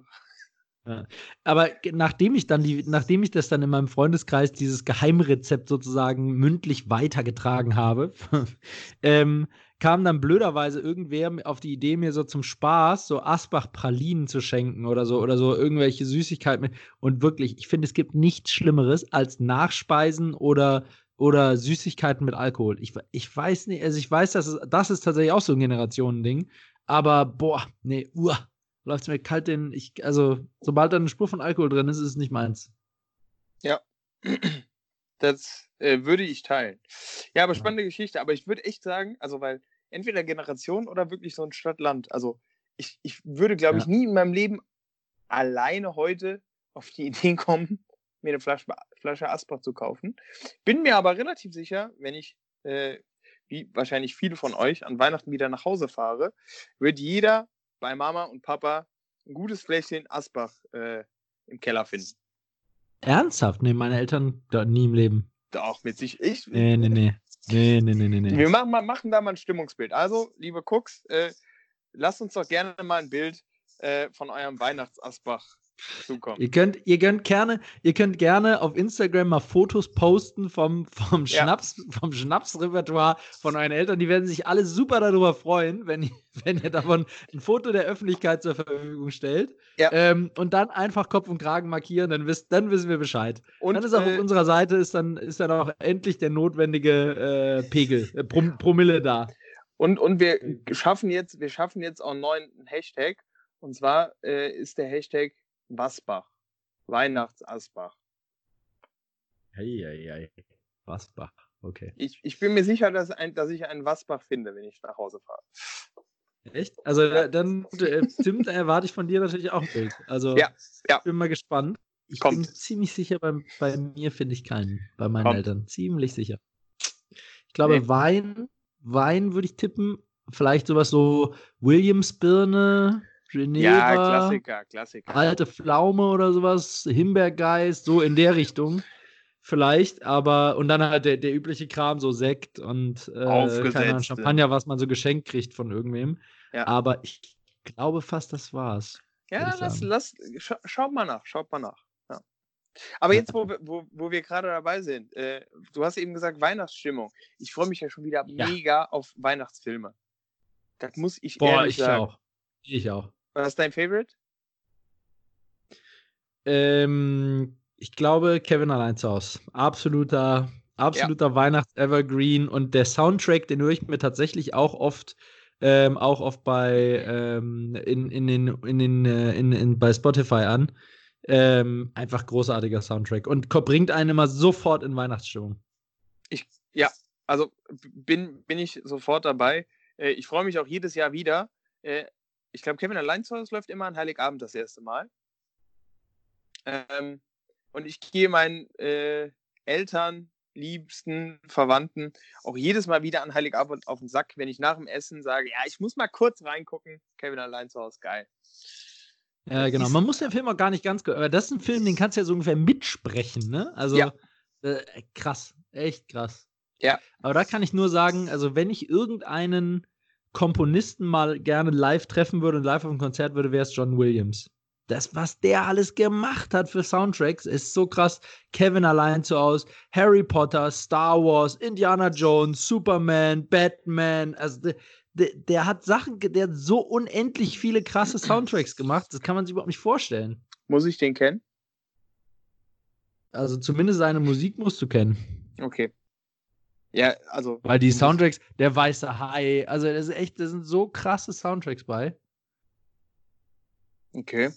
Ja. Aber nachdem ich dann die, nachdem ich das dann in meinem Freundeskreis dieses Geheimrezept sozusagen mündlich weitergetragen habe, ähm, kam dann blöderweise irgendwer auf die Idee, mir so zum Spaß so Asbach-Pralinen zu schenken oder so oder so irgendwelche Süßigkeiten mit. Und wirklich, ich finde, es gibt nichts Schlimmeres als Nachspeisen oder oder Süßigkeiten mit Alkohol. Ich, ich weiß nicht, also ich weiß, dass es, das ist tatsächlich auch so ein Generationending. Aber boah, nee, uah, läuft es mir kalt den. Ich, also, sobald da eine Spur von Alkohol drin ist, ist es nicht meins. Ja. Das äh, würde ich teilen. Ja, aber spannende ja. Geschichte. Aber ich würde echt sagen, also, weil entweder Generation oder wirklich so ein Stadt-Land. Also, ich, ich würde, glaube ja. ich, nie in meinem Leben alleine heute auf die Idee kommen, mir eine Flasche, Flasche Asbach zu kaufen. Bin mir aber relativ sicher, wenn ich, äh, wie wahrscheinlich viele von euch, an Weihnachten wieder nach Hause fahre, wird jeder bei Mama und Papa ein gutes Fläschchen Asbach äh, im Keller finden. Ernsthaft? Nee, meine Eltern da nie im Leben. Doch, mit sich. Ich. Nee, nee, nee. Nee, nee, nee, nee. Wir machen, machen da mal ein Stimmungsbild. Also, liebe Cooks, äh, lasst uns doch gerne mal ein Bild äh, von eurem Weihnachtsasbach zukommen. Ihr könnt, ihr könnt gerne, ihr könnt gerne auf Instagram mal Fotos posten vom, vom ja. Schnaps, vom Schnapsrepertoire von euren Eltern. Die werden sich alle super darüber freuen, wenn, wenn ihr davon ein Foto der Öffentlichkeit zur Verfügung stellt. Ja. Ähm, und dann einfach Kopf und Kragen markieren, dann, wisst, dann wissen wir Bescheid. Und dann ist auch äh, auf unserer Seite ist dann, ist dann auch endlich der notwendige äh, Pegel, äh, Prom Promille da. Und, und wir schaffen jetzt, wir schaffen jetzt auch einen neuen Hashtag. Und zwar äh, ist der Hashtag Wasbach. Weihnachtsasbach. Eieiei. Wasbach, okay. Ich, ich bin mir sicher, dass, ein, dass ich einen Wasbach finde, wenn ich nach Hause fahre. Echt? Also ja. dann, äh, Tim, da erwarte ich von dir natürlich auch ein Bild. Also ja, ja. ich bin mal gespannt. Ich Kommt. bin ziemlich sicher, bei, bei mir finde ich keinen, bei meinen Kommt. Eltern. Ziemlich sicher. Ich glaube, nee. Wein, Wein würde ich tippen. Vielleicht sowas so Williams-Birne, Geneva. Ja, Klassiker, Klassiker. Alte Pflaume oder sowas, Himbeergeist, so in der Richtung. Vielleicht, aber und dann halt der, der übliche Kram, so Sekt und äh, Champagner, was man so geschenkt kriegt von irgendwem. Ja. Aber ich glaube fast, das war's. Ja, lass, lass, scha schaut mal nach, schaut mal nach. Ja. Aber jetzt, wo, wo, wo wir gerade dabei sind, äh, du hast eben gesagt Weihnachtsstimmung. Ich freue mich ja schon wieder ja. mega auf Weihnachtsfilme. Das muss ich Boah, ehrlich ich sagen. Auch. Ich auch. Was ist dein Favorite? Ähm, ich glaube, Kevin allein zu Hause. Absoluter Absoluter ja. Weihnachts-Evergreen und der Soundtrack, den höre ich mir tatsächlich auch oft, ähm, auch oft bei ähm, in, in den, in den, äh, in, in, bei Spotify an. Ähm, einfach großartiger Soundtrack und bringt einen immer sofort in Weihnachtsstimmung. Ich, ja, also bin, bin ich sofort dabei. Äh, ich freue mich auch jedes Jahr wieder. Äh, ich glaube, Kevin allein zu Hause läuft immer an Heiligabend das erste Mal. Ähm, und ich gehe meinen äh, Eltern, Liebsten, Verwandten auch jedes Mal wieder an Heiligabend auf den Sack, wenn ich nach dem Essen sage, ja, ich muss mal kurz reingucken. Kevin allein zu Hause, geil. Ja, genau. Man muss den Film auch gar nicht ganz. Aber das ist ein Film, den kannst du ja so ungefähr mitsprechen, ne? Also ja. äh, krass, echt krass. Ja. Aber da kann ich nur sagen, also wenn ich irgendeinen Komponisten mal gerne live treffen würde und live auf ein Konzert würde, wäre es John Williams das, was der alles gemacht hat für Soundtracks, ist so krass. Kevin allein zu Hause, Harry Potter, Star Wars, Indiana Jones, Superman, Batman. Also der, der, der, hat Sachen, der hat so unendlich viele krasse Soundtracks gemacht. Das kann man sich überhaupt nicht vorstellen. Muss ich den kennen? Also zumindest seine Musik musst du kennen. Okay. Ja, also. Weil die Soundtracks, der weiße Hai, also das ist echt, das sind so krasse Soundtracks bei. Okay.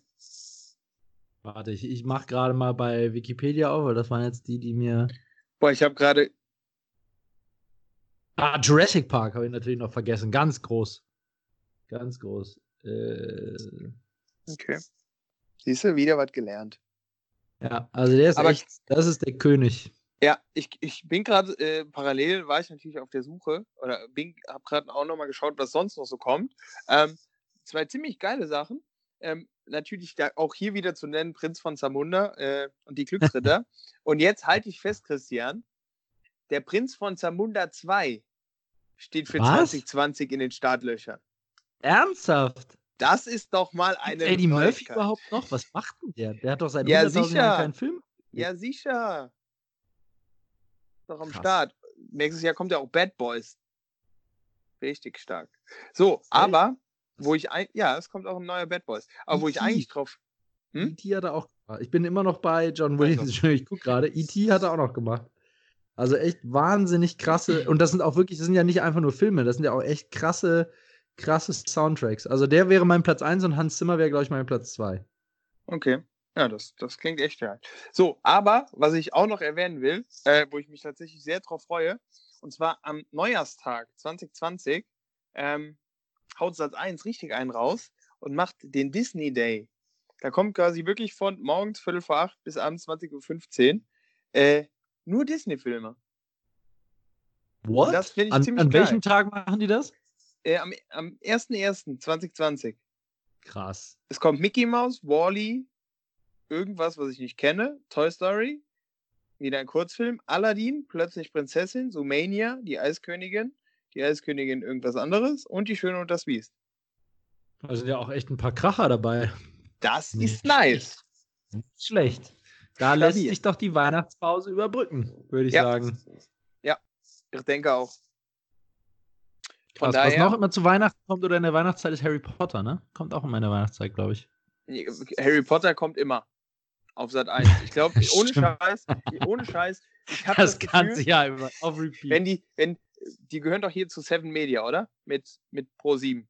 Warte, ich, ich mache gerade mal bei Wikipedia auf, weil das waren jetzt die, die mir. Boah, ich habe gerade. Ah, Jurassic Park habe ich natürlich noch vergessen. Ganz groß. Ganz groß. Äh... Okay. Siehst du, wieder was gelernt. Ja, also der ist Aber echt, das ist der König. Ja, ich, ich bin gerade äh, parallel, war ich natürlich auf der Suche oder habe gerade auch nochmal geschaut, was sonst noch so kommt. Ähm, zwei ziemlich geile Sachen. Ähm, natürlich da auch hier wieder zu nennen, Prinz von Zamunda äh, und die Glücksritter. und jetzt halte ich fest, Christian, der Prinz von Zamunda 2 steht für Was? 2020 in den Startlöchern. Ernsthaft? Das ist doch mal eine. Eddie Murphy überhaupt noch? Was macht denn der? Der hat doch seit ja, 100.000 Jahren keinen Film. Ja, sicher. Doch am Krass. Start. Nächstes Jahr kommt ja auch Bad Boys. Richtig stark. So, aber wo ich ein, ja, es kommt auch ein neuer Bad Boys. Aber wo ich eigentlich drauf. Hm? E.T. hat er auch gemacht. Ich bin immer noch bei John Williams. Ich gucke gerade. E.T. hat er auch noch gemacht. Also echt wahnsinnig krasse. Und das sind auch wirklich, das sind ja nicht einfach nur Filme, das sind ja auch echt krasse, krasse Soundtracks. Also der wäre mein Platz 1 und Hans Zimmer wäre, glaube ich, mein Platz 2. Okay. Ja, das, das klingt echt geil. So, aber was ich auch noch erwähnen will, äh, wo ich mich tatsächlich sehr drauf freue, und zwar am Neujahrstag 2020, ähm, haut Satz 1 richtig einen raus und macht den Disney Day. Da kommt quasi wirklich von morgens Viertel vor acht bis abends 20.15 Uhr äh, nur Disney-Filme. What? Das finde ich an, ziemlich An geil. welchem Tag machen die das? Äh, am am 1.1.2020. Krass. Es kommt Mickey Mouse, Wally, irgendwas, was ich nicht kenne, Toy Story, wieder ein Kurzfilm, Aladdin, plötzlich Prinzessin, Sumania, die Eiskönigin, die Eiskönigin irgendwas anderes und die Schöne und das Biest. Da sind ja auch echt ein paar Kracher dabei. Das ist nice. Nicht schlecht. Da Stabil. lässt sich doch die Weihnachtspause überbrücken, würde ich ja. sagen. Ja, ich denke auch. Von Krass, daher, was noch immer zu Weihnachten kommt oder in der Weihnachtszeit ist Harry Potter, ne? Kommt auch in meiner Weihnachtszeit, glaube ich. Harry Potter kommt immer auf Sat 1. Ich glaube, ohne Scheiß, ohne Scheiß. Ich das, das Ganze ja immer auf Repeat. Wenn die, wenn, die gehören doch hier zu Seven Media, oder? Mit, mit Pro 7.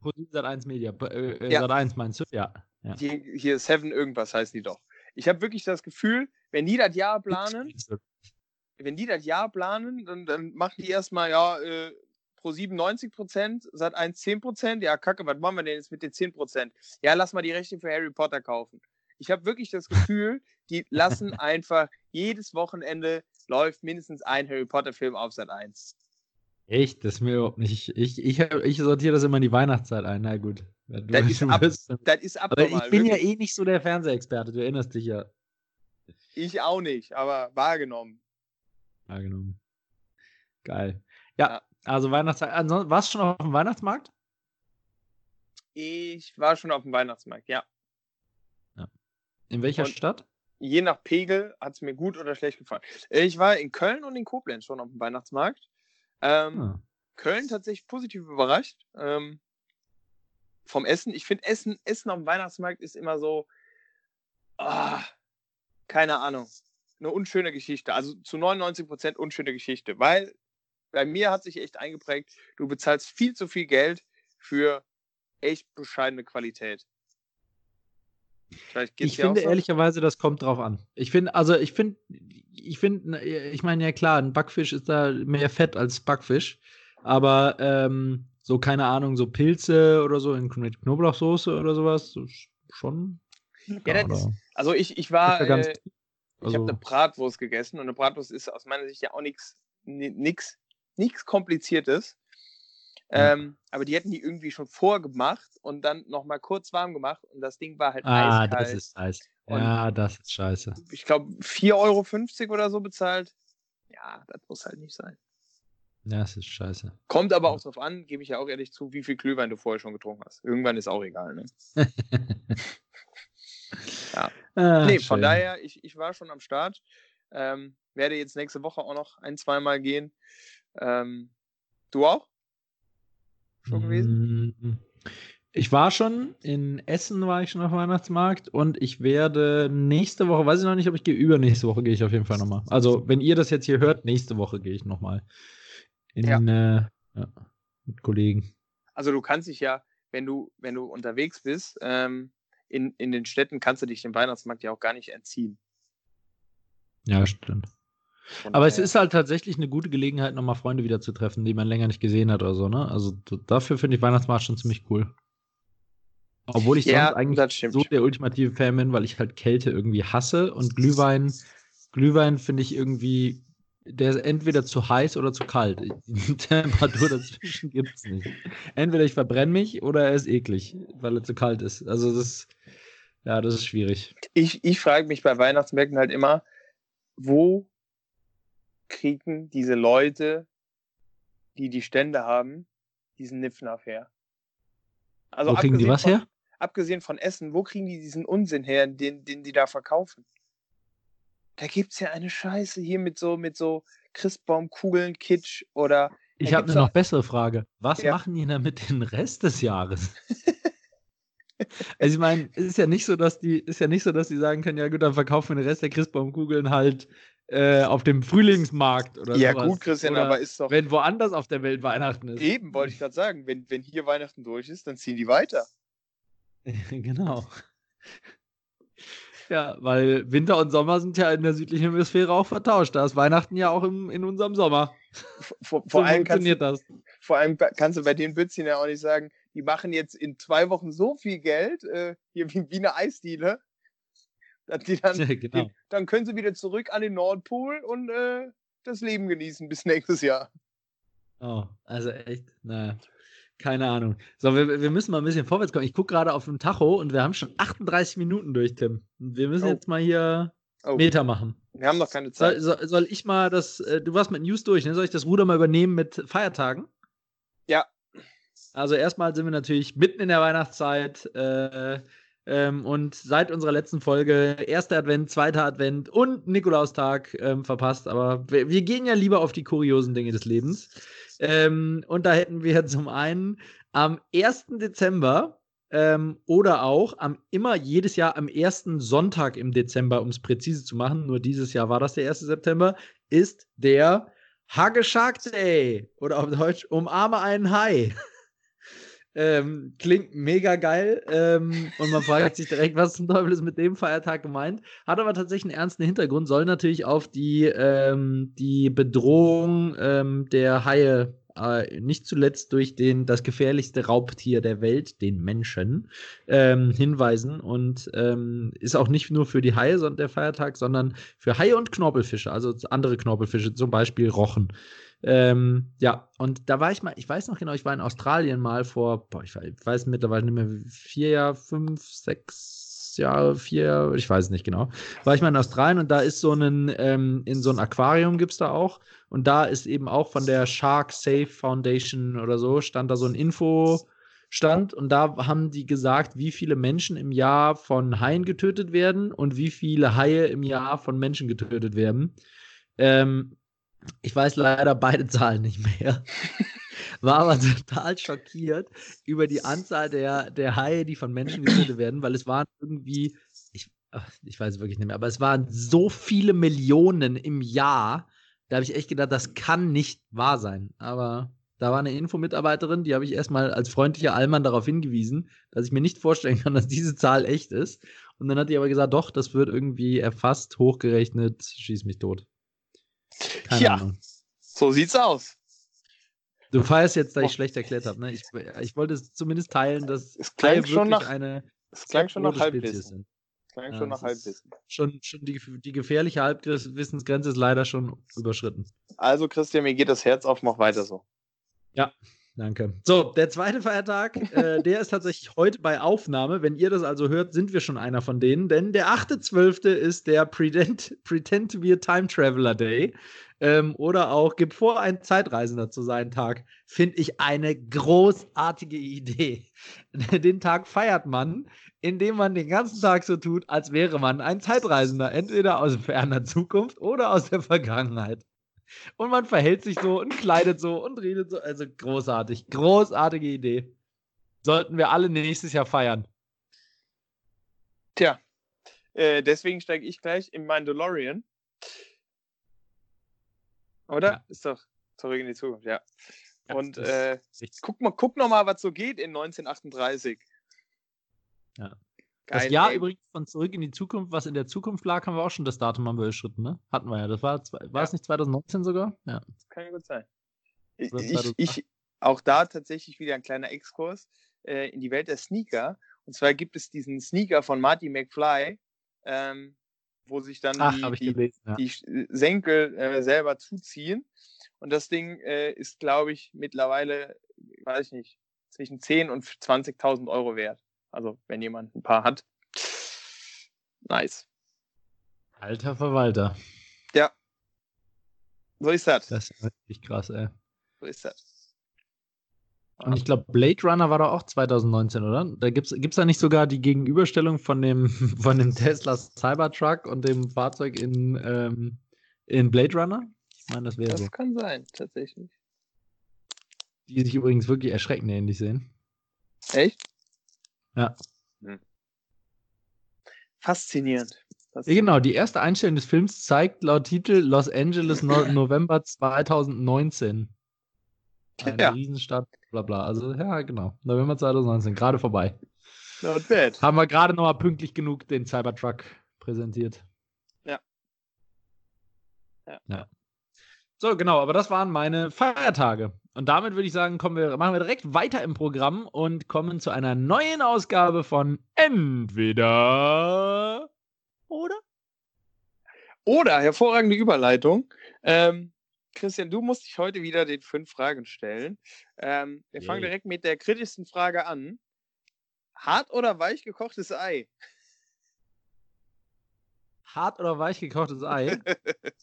Pro 7 Sat 1 Media. Äh, äh, ja. Sat 1 meinst du? Ja. ja. Die, hier Seven irgendwas heißen die doch. Ich habe wirklich das Gefühl, wenn die das Jahr planen, wenn die das Jahr planen, dann, dann machen die erstmal, ja, äh, Pro 7 90 Prozent, Sat 1 10 Prozent. Ja, kacke, was machen wir denn jetzt mit den 10 Prozent? Ja, lass mal die Rechte für Harry Potter kaufen. Ich habe wirklich das Gefühl, die lassen einfach jedes Wochenende läuft mindestens ein Harry Potter-Film auf Sat 1. Echt? Das ist mir überhaupt nicht. Ich, ich, ich sortiere das immer in die Weihnachtszeit ein. Na gut. Du, das, ist ab, das ist abnormal. Aber ich bin wirklich. ja eh nicht so der Fernsehexperte, du erinnerst dich ja. Ich auch nicht, aber wahrgenommen. Wahrgenommen. Geil. Ja, ja. also Weihnachtszeit. Ansonsten, warst du schon auf dem Weihnachtsmarkt? Ich war schon auf dem Weihnachtsmarkt, ja. In welcher Und Stadt? je nach Pegel hat es mir gut oder schlecht gefallen. Ich war in Köln und in Koblenz schon auf dem Weihnachtsmarkt. Ähm, ah. Köln tatsächlich positiv überrascht. Ähm, vom Essen. Ich finde, Essen, Essen auf dem Weihnachtsmarkt ist immer so. Oh, keine Ahnung. eine unschöne Geschichte. Also zu 99 Prozent unschöne Geschichte, weil bei mir hat sich echt eingeprägt, du bezahlst viel zu viel Geld für echt bescheidene Qualität. Ich finde so? ehrlicherweise, das kommt drauf an. Ich finde, also ich finde, ich finde, ich meine ja klar, ein Backfisch ist da mehr Fett als Backfisch, aber ähm, so keine Ahnung, so Pilze oder so in Knoblauchsoße oder sowas, schon. Ja, ist, also ich, ich war, äh, ich also, habe eine Bratwurst gegessen und eine Bratwurst ist aus meiner Sicht ja auch nichts, nichts, nichts Kompliziertes. Ähm, aber die hätten die irgendwie schon vorgemacht und dann nochmal kurz warm gemacht und das Ding war halt ah, eiskalt. Ah, das ist scheiße. Ja, das ist scheiße. Ich glaube, 4,50 Euro oder so bezahlt. Ja, das muss halt nicht sein. Ja, das ist scheiße. Kommt aber auch drauf an, gebe ich ja auch ehrlich zu, wie viel Glühwein du vorher schon getrunken hast. Irgendwann ist auch egal, ne? ja. Ah, nee, von daher, ich, ich war schon am Start. Ähm, werde jetzt nächste Woche auch noch ein, zweimal gehen. Ähm, du auch? Schon gewesen? Mm, ich war schon, in Essen war ich schon auf Weihnachtsmarkt und ich werde nächste Woche, weiß ich noch nicht, ob ich gehe, übernächste Woche gehe ich auf jeden Fall nochmal. Also, wenn ihr das jetzt hier hört, nächste Woche gehe ich nochmal. In, ja. Äh, ja, mit Kollegen. Also, du kannst dich ja, wenn du, wenn du unterwegs bist, ähm, in, in den Städten kannst du dich dem Weihnachtsmarkt ja auch gar nicht entziehen. Ja, stimmt. Aber es ist halt tatsächlich eine gute Gelegenheit, nochmal Freunde wieder zu treffen, die man länger nicht gesehen hat oder so, ne? Also dafür finde ich Weihnachtsmarkt schon ziemlich cool. Obwohl ich ja, sonst eigentlich so der ultimative Fan bin, weil ich halt Kälte irgendwie hasse und Glühwein, Glühwein finde ich irgendwie, der ist entweder zu heiß oder zu kalt. Die Temperatur dazwischen gibt es nicht. Entweder ich verbrenne mich oder er ist eklig, weil er zu kalt ist. Also das, ja, das ist schwierig. Ich, ich frage mich bei Weihnachtsmärkten halt immer, wo kriegen diese Leute, die die Stände haben, diesen Niffnaf her? Also wo kriegen die was von, her? Abgesehen von Essen, wo kriegen die diesen Unsinn her, den, den die da verkaufen? Da gibt es ja eine Scheiße hier mit so, mit so Christbaumkugeln, Kitsch oder. Ich habe eine noch bessere Frage. Was ja. machen die denn mit den Rest des Jahres? also ich meine, es ist ja nicht so, dass die, ist ja nicht so, dass die sagen können, ja gut, dann verkaufen wir den Rest der Christbaumkugeln halt äh, auf dem Frühlingsmarkt oder Ja, sowas. gut, Christian, oder aber ist doch. Wenn woanders auf der Welt Weihnachten ist. Eben, wollte ich gerade sagen. Wenn, wenn hier Weihnachten durch ist, dann ziehen die weiter. genau. Ja, weil Winter und Sommer sind ja in der südlichen Hemisphäre auch vertauscht. Da ist Weihnachten ja auch im, in unserem Sommer. Vor, vor so allem funktioniert das. Vor allem kannst du bei den Bützchen ja auch nicht sagen, die machen jetzt in zwei Wochen so viel Geld, äh, hier wie, wie eine Eisdiele, dann, ja, genau. die, dann können sie wieder zurück an den Nordpol und äh, das Leben genießen bis nächstes Jahr. Oh, also echt, naja. Keine Ahnung. So, wir, wir müssen mal ein bisschen vorwärts kommen. Ich gucke gerade auf dem Tacho und wir haben schon 38 Minuten durch, Tim. Wir müssen oh. jetzt mal hier oh. Meter machen. Wir haben noch keine Zeit. Soll, soll, soll ich mal das, äh, du warst mit News durch, ne? Soll ich das Ruder mal übernehmen mit Feiertagen? Ja. Also erstmal sind wir natürlich mitten in der Weihnachtszeit. Äh, ähm, und seit unserer letzten Folge, erster Advent, zweiter Advent und Nikolaustag ähm, verpasst. Aber wir, wir, gehen ja lieber auf die kuriosen Dinge des Lebens. Ähm, und da hätten wir zum einen am 1. Dezember ähm, oder auch am immer jedes Jahr am ersten Sonntag im Dezember, um es präzise zu machen, nur dieses Jahr war das der 1. September, ist der Hugge Shark Day oder auf Deutsch Umarme einen Hai. Ähm, klingt mega geil. Ähm, und man fragt sich direkt, was zum Teufel ist mit dem Feiertag gemeint. Hat aber tatsächlich einen ernsten Hintergrund, soll natürlich auf die, ähm, die Bedrohung ähm, der Haie, äh, nicht zuletzt durch den, das gefährlichste Raubtier der Welt, den Menschen, ähm, hinweisen. Und ähm, ist auch nicht nur für die Haie der Feiertag, sondern für Haie und Knorpelfische, also andere Knorpelfische, zum Beispiel Rochen. Ähm, ja, und da war ich mal, ich weiß noch genau, ich war in Australien mal vor, boah, ich weiß mittlerweile nicht mehr, vier Jahre, fünf, sechs Jahre, vier, ich weiß nicht genau. War ich mal in Australien und da ist so ein, ähm, in so ein Aquarium gibt es da auch. Und da ist eben auch von der Shark Safe Foundation oder so, stand da so ein Info. Stand und da haben die gesagt, wie viele Menschen im Jahr von Haien getötet werden und wie viele Haie im Jahr von Menschen getötet werden. Ähm, ich weiß leider beide Zahlen nicht mehr. War aber total schockiert über die Anzahl der, der Haie, die von Menschen getötet werden, weil es waren irgendwie, ich, ich weiß wirklich nicht mehr, aber es waren so viele Millionen im Jahr. Da habe ich echt gedacht, das kann nicht wahr sein. Aber da war eine Infomitarbeiterin, die habe ich erstmal als freundlicher Allmann darauf hingewiesen, dass ich mir nicht vorstellen kann, dass diese Zahl echt ist. Und dann hat die aber gesagt, doch, das wird irgendwie erfasst, hochgerechnet, schieß mich tot. Keine ja, Ahnung. so sieht's aus. Du feierst jetzt, da ich schlecht erklärt habe. Ne? Ich, ich wollte es zumindest teilen, dass es klang schon nach, eine es klang schon nach Halbwissen. Sind. Es klang ja, schon nach Halbwissen. Schon, schon die, die gefährliche Halbwissensgrenze ist leider schon überschritten. Also Christian, mir geht das Herz auf, mach weiter so. Ja, danke. So, der zweite Feiertag, äh, der ist tatsächlich heute bei Aufnahme. Wenn ihr das also hört, sind wir schon einer von denen, denn der 8.12. ist der Pretend, Pretend to be a Time Traveler Day ähm, oder auch gibt vor, ein Zeitreisender zu sein Tag, finde ich eine großartige Idee. Den Tag feiert man, indem man den ganzen Tag so tut, als wäre man ein Zeitreisender, entweder aus ferner Zukunft oder aus der Vergangenheit. Und man verhält sich so und kleidet so und redet so. Also großartig, großartige Idee. Sollten wir alle nächstes Jahr feiern. Tja, äh, deswegen steige ich gleich in mein DeLorean oder? Ja. Ist doch zurück in die Zukunft, ja. ja und äh, guck, mal, guck noch mal, was so geht in 1938. Ja. Geil, das Jahr ey. übrigens von Zurück in die Zukunft, was in der Zukunft lag, haben wir auch schon das Datum mal überschritten, ne? Hatten wir ja. Das war, war ja. es nicht 2019 sogar? Ja. Das kann ja gut sein. Ich, ich, ich, auch da tatsächlich wieder ein kleiner Exkurs äh, in die Welt der Sneaker. Und zwar gibt es diesen Sneaker von Marty McFly, ähm, wo sich dann Ach, die, gelesen, ja. die, Senkel äh, selber zuziehen. Und das Ding äh, ist, glaube ich, mittlerweile, weiß ich nicht, zwischen 10 und 20.000 Euro wert. Also, wenn jemand ein paar hat. Nice. Alter Verwalter. Ja. So ist das. Das ist richtig krass, ey. So ist das. Und ich glaube, Blade Runner war doch auch 2019, oder? Da gibt es da nicht sogar die Gegenüberstellung von dem, von dem Tesla Cybertruck und dem Fahrzeug in, ähm, in Blade Runner? Ich meine, das wäre so. Das kann sein, tatsächlich. Die sich übrigens wirklich erschreckend ähnlich sehen. Echt? Ja. Hm. Faszinierend. Ja, genau, die erste Einstellung des Films zeigt laut Titel Los Angeles no November 2019. Eine ja. Riesenstadt, bla bla. Also, ja, genau. November 2019, gerade vorbei. Not bad. Haben wir gerade noch mal pünktlich genug den Cybertruck präsentiert. Ja. ja. Ja. So, genau, aber das waren meine Feiertage. Und damit würde ich sagen, kommen wir, machen wir direkt weiter im Programm und kommen zu einer neuen Ausgabe von Entweder oder? Oder, hervorragende Überleitung. Ähm, Christian, du musst dich heute wieder den fünf Fragen stellen. Ähm, wir fangen direkt mit der kritischsten Frage an. Hart oder weich gekochtes Ei? Hart oder weich gekochtes Ei?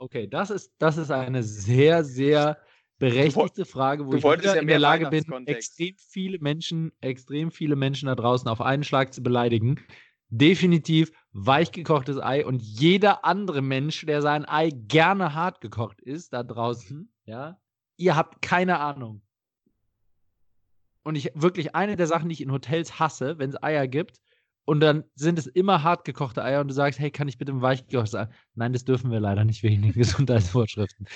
Okay, das ist, das ist eine sehr, sehr berechtigte Frage, wo ich ja in der Lage bin, extrem viele Menschen, extrem viele Menschen da draußen auf einen Schlag zu beleidigen definitiv weich gekochtes Ei und jeder andere Mensch, der sein Ei gerne hart gekocht ist, da draußen, ja, ihr habt keine Ahnung. Und ich wirklich eine der Sachen, die ich in Hotels hasse, wenn es Eier gibt und dann sind es immer hart gekochte Eier und du sagst, hey, kann ich bitte ein weich gekochtes Ei? Nein, das dürfen wir leider nicht wegen den Gesundheitsvorschriften.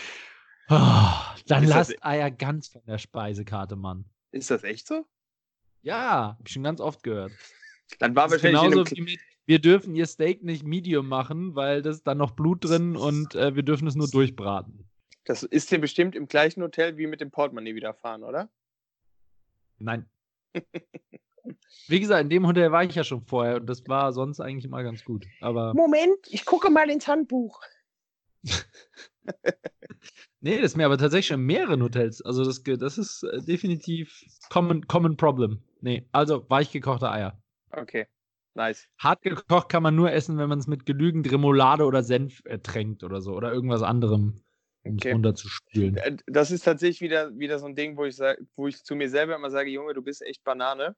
Oh, dann lasst Eier ganz von der Speisekarte, Mann. Ist das echt so? Ja, hab ich schon ganz oft gehört. Dann war wahrscheinlich genauso wie mit, wir dürfen ihr Steak nicht medium machen, weil das ist dann noch Blut drin und äh, wir dürfen es nur durchbraten. Das ist dir bestimmt im gleichen Hotel wie mit dem Portemonnaie widerfahren, oder? Nein. Wie gesagt, in dem Hotel war ich ja schon vorher und das war sonst eigentlich immer ganz gut. Aber Moment, ich gucke mal ins Handbuch. nee, das ist mir aber tatsächlich schon in mehreren Hotels. Also das, das ist äh, definitiv common, common problem. Nee, also weich gekochte Eier. Okay, nice. Hart gekocht kann man nur essen, wenn man es mit genügend Remoulade oder Senf ertränkt oder so. Oder irgendwas anderem, um okay. es runterzuspülen. Äh, das ist tatsächlich wieder, wieder so ein Ding, wo ich, wo ich zu mir selber immer sage, Junge, du bist echt Banane.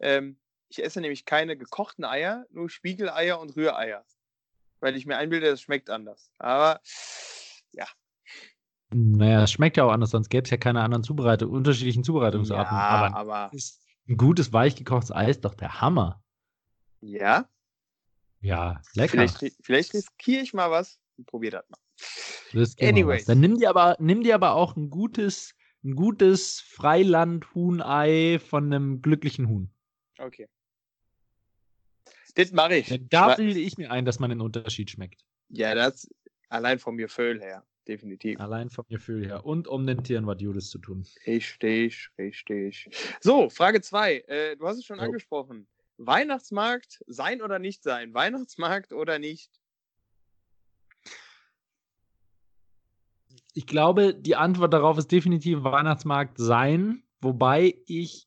Ähm, ich esse nämlich keine gekochten Eier, nur Spiegeleier und Rühreier. Weil ich mir einbilde, das schmeckt anders. Aber ja. Naja, es schmeckt ja auch anders, sonst gäbe es ja keine anderen Zubereitung, unterschiedlichen Zubereitungsarten. Ja, aber, aber ist ein gutes, weich gekochtes Ei ist doch der Hammer. Ja? Ja, lecker. Vielleicht, vielleicht riskiere ich mal was und probier das mal. Anyways. Dann nimm dir aber, nimm dir aber auch ein gutes, ein gutes Freiland-Huhn-Ei von einem glücklichen Huhn. Okay. Das mache ich. Da bilde ich mir ein, dass man den Unterschied schmeckt. Ja, das allein vom Gefühl her, definitiv. Allein vom Gefühl her. Und um den Tieren was Judes zu tun. Richtig, richtig. So, Frage 2. Äh, du hast es schon so. angesprochen. Weihnachtsmarkt sein oder nicht sein? Weihnachtsmarkt oder nicht? Ich glaube, die Antwort darauf ist definitiv Weihnachtsmarkt sein, wobei ich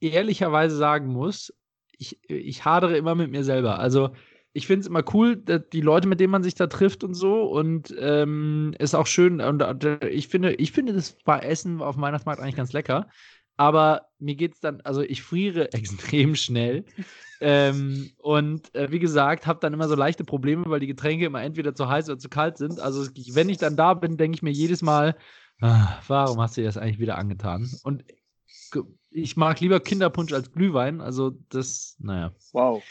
ehrlicherweise sagen muss, ich, ich hadere immer mit mir selber. Also ich finde es immer cool, die Leute, mit denen man sich da trifft und so. Und ähm, ist auch schön. Und äh, ich finde, ich finde das bei Essen auf dem Weihnachtsmarkt eigentlich ganz lecker. Aber mir geht es dann, also ich friere extrem schnell. ähm, und äh, wie gesagt, habe dann immer so leichte Probleme, weil die Getränke immer entweder zu heiß oder zu kalt sind. Also wenn ich dann da bin, denke ich mir jedes Mal, ah, warum hast du dir das eigentlich wieder angetan? Und ich mag lieber Kinderpunsch als Glühwein. Also das, naja. Wow.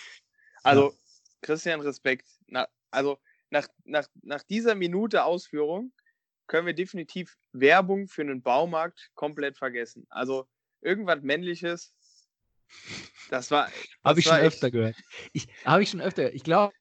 Also. Christian, Respekt. Na, also nach, nach, nach dieser Minute Ausführung können wir definitiv Werbung für einen Baumarkt komplett vergessen. Also irgendwas Männliches. Das war. Habe ich schon öfter gehört. Ich habe ich schon öfter. Ich glaube,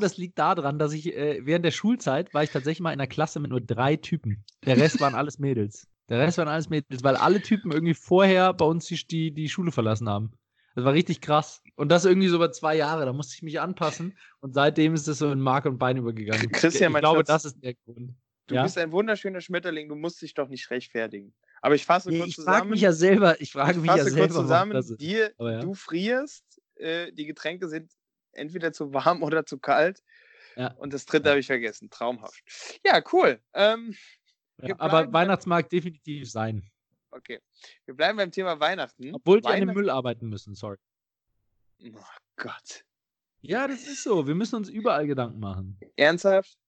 das liegt daran, dass ich äh, während der Schulzeit war ich tatsächlich mal in einer Klasse mit nur drei Typen. Der Rest waren alles Mädels. Der Rest waren alles Mädels, weil alle Typen irgendwie vorher bei uns die, die, die Schule verlassen haben. Das war richtig krass. Und das irgendwie so über zwei Jahre. Da musste ich mich anpassen. Und seitdem ist es so in Mark und Bein übergegangen. Christian, ich glaube, Schatz, das ist der Grund. Du ja? bist ein wunderschöner Schmetterling. Du musst dich doch nicht rechtfertigen. Aber ich fasse nee, kurz ich zusammen. Ich frage mich ja selber. Ich frage mich ja selber. zusammen. Dir, ja. Du frierst. Äh, die Getränke sind entweder zu warm oder zu kalt. Ja. Und das dritte habe ich vergessen. Traumhaft. Ja, cool. Ähm, aber Weihnachtsmarkt definitiv sein. Okay. Wir bleiben beim Thema Weihnachten. Obwohl die an dem Müll arbeiten müssen, sorry. Oh Gott. Ja, das ist so. Wir müssen uns überall Gedanken machen. Ernsthaft?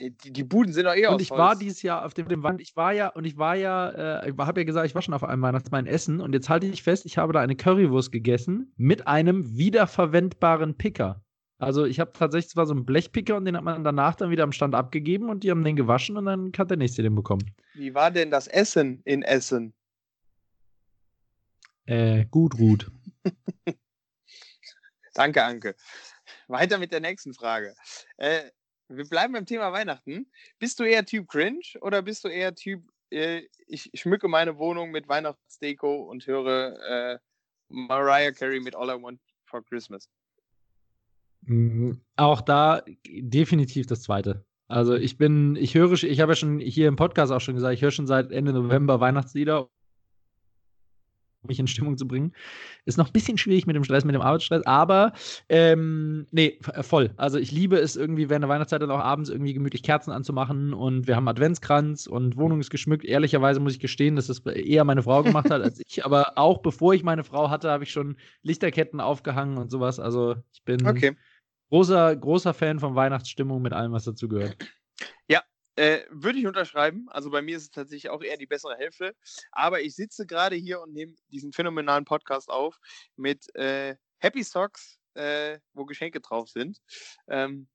Die, die Buden sind doch eh Und ich war dieses Jahr auf dem, dem Wand, ich war ja, und ich war ja, äh, ich habe ja gesagt, ich war schon auf einem Weihnachtsmann Essen und jetzt halte ich fest, ich habe da eine Currywurst gegessen mit einem wiederverwendbaren Picker. Also ich habe tatsächlich zwar so einen Blechpicker und den hat man danach dann wieder am Stand abgegeben und die haben den gewaschen und dann hat der nächste den bekommen. Wie war denn das Essen in Essen? Äh, gut, gut. Danke, Anke. Weiter mit der nächsten Frage. Äh, wir bleiben beim Thema Weihnachten. Bist du eher Typ Cringe oder bist du eher Typ, äh, ich schmücke meine Wohnung mit Weihnachtsdeko und höre äh, Mariah Carey mit All I Want for Christmas? Mhm. Auch da definitiv das zweite. Also ich bin, ich höre, ich habe ja schon hier im Podcast auch schon gesagt, ich höre schon seit Ende November Weihnachtslieder, um mich in Stimmung zu bringen. Ist noch ein bisschen schwierig mit dem Stress, mit dem Arbeitsstress, aber ähm, nee, äh, voll. Also ich liebe es irgendwie während der Weihnachtszeit dann auch abends irgendwie gemütlich Kerzen anzumachen und wir haben Adventskranz und Wohnung ist geschmückt. Ehrlicherweise muss ich gestehen, dass das eher meine Frau gemacht hat als ich, aber auch bevor ich meine Frau hatte, habe ich schon Lichterketten aufgehangen und sowas. Also ich bin okay großer, großer Fan von Weihnachtsstimmung mit allem, was dazu gehört. Ja, äh, würde ich unterschreiben. Also bei mir ist es tatsächlich auch eher die bessere Hälfte. Aber ich sitze gerade hier und nehme diesen phänomenalen Podcast auf mit äh, Happy Socks, äh, wo Geschenke drauf sind. Ähm,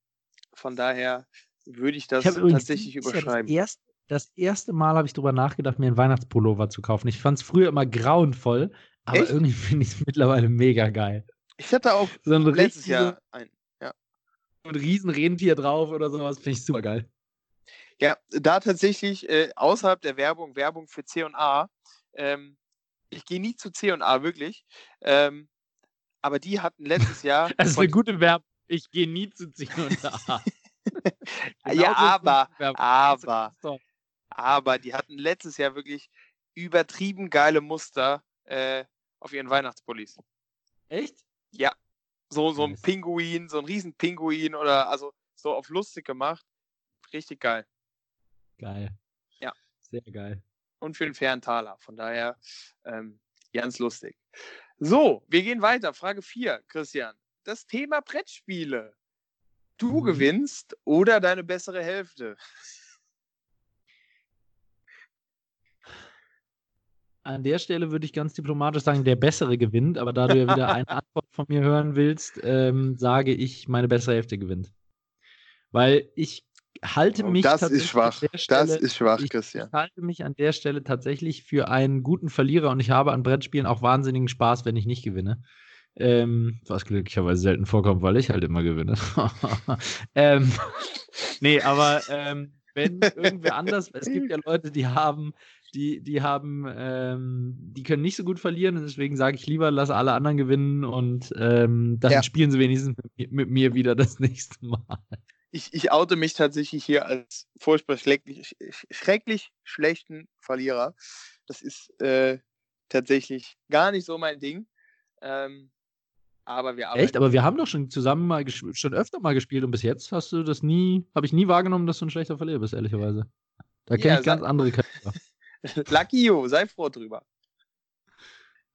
von daher würde ich das ich tatsächlich überschreiben. Ja das, erste, das erste Mal habe ich darüber nachgedacht, mir einen Weihnachtspullover zu kaufen. Ich fand es früher immer grauenvoll, aber Echt? irgendwie finde ich es mittlerweile mega geil. Ich hatte auch so letztes Jahr einen ein Riesenrentier drauf oder sowas, finde ich super geil. Ja, da tatsächlich äh, außerhalb der Werbung, Werbung für C&A, ähm, ich gehe nie zu C&A, wirklich, ähm, aber die hatten letztes Jahr... das ist eine gute Werbung. Ich gehe nie zu C&A. genau ja, aber, aber, aber die hatten letztes Jahr wirklich übertrieben geile Muster äh, auf ihren Weihnachtspullis. Echt? Ja, so, so ein Pinguin, so ein Riesenpinguin oder also so auf lustig gemacht. Richtig geil. Geil. Ja. Sehr geil. Und für einen fairen Taler. Von daher ähm, ganz lustig. So, wir gehen weiter. Frage 4, Christian. Das Thema Brettspiele. Du mhm. gewinnst oder deine bessere Hälfte? An der Stelle würde ich ganz diplomatisch sagen, der Bessere gewinnt, aber da du ja wieder eine Antwort von mir hören willst, ähm, sage ich, meine bessere Hälfte gewinnt. Weil ich halte Oh, mich das ist schwach. an der Stelle, Das ist schwach, ich, Christian. ich halte mich an der Stelle tatsächlich für einen guten Verlierer und ich habe an Brettspielen auch wahnsinnigen Spaß, wenn ich nicht gewinne. Ähm, was glücklicherweise selten vorkommt, weil ich halt immer gewinne. ähm, nee, aber ähm, wenn irgendwer anders, es gibt ja Leute, die haben, die, die haben, ähm, die können nicht so gut verlieren und deswegen sage ich lieber, lass alle anderen gewinnen und ähm, dann Ja. spielen sie wenigstens mit, mit mir wieder das nächste Mal. Ich, ich oute mich tatsächlich hier als furchtbar schrecklich, schrecklich schlechten Verlierer. Das ist äh, tatsächlich gar nicht so mein Ding. Ähm, aber wir arbeiten. Echt? Aber wir haben doch schon zusammen mal schon öfter mal gespielt und bis jetzt hast du das nie, habe ich nie wahrgenommen, dass du ein schlechter Verlierer bist, ehrlicherweise. Da kenne Ja, ich ganz andere Charakter. Lucky you, sei froh drüber.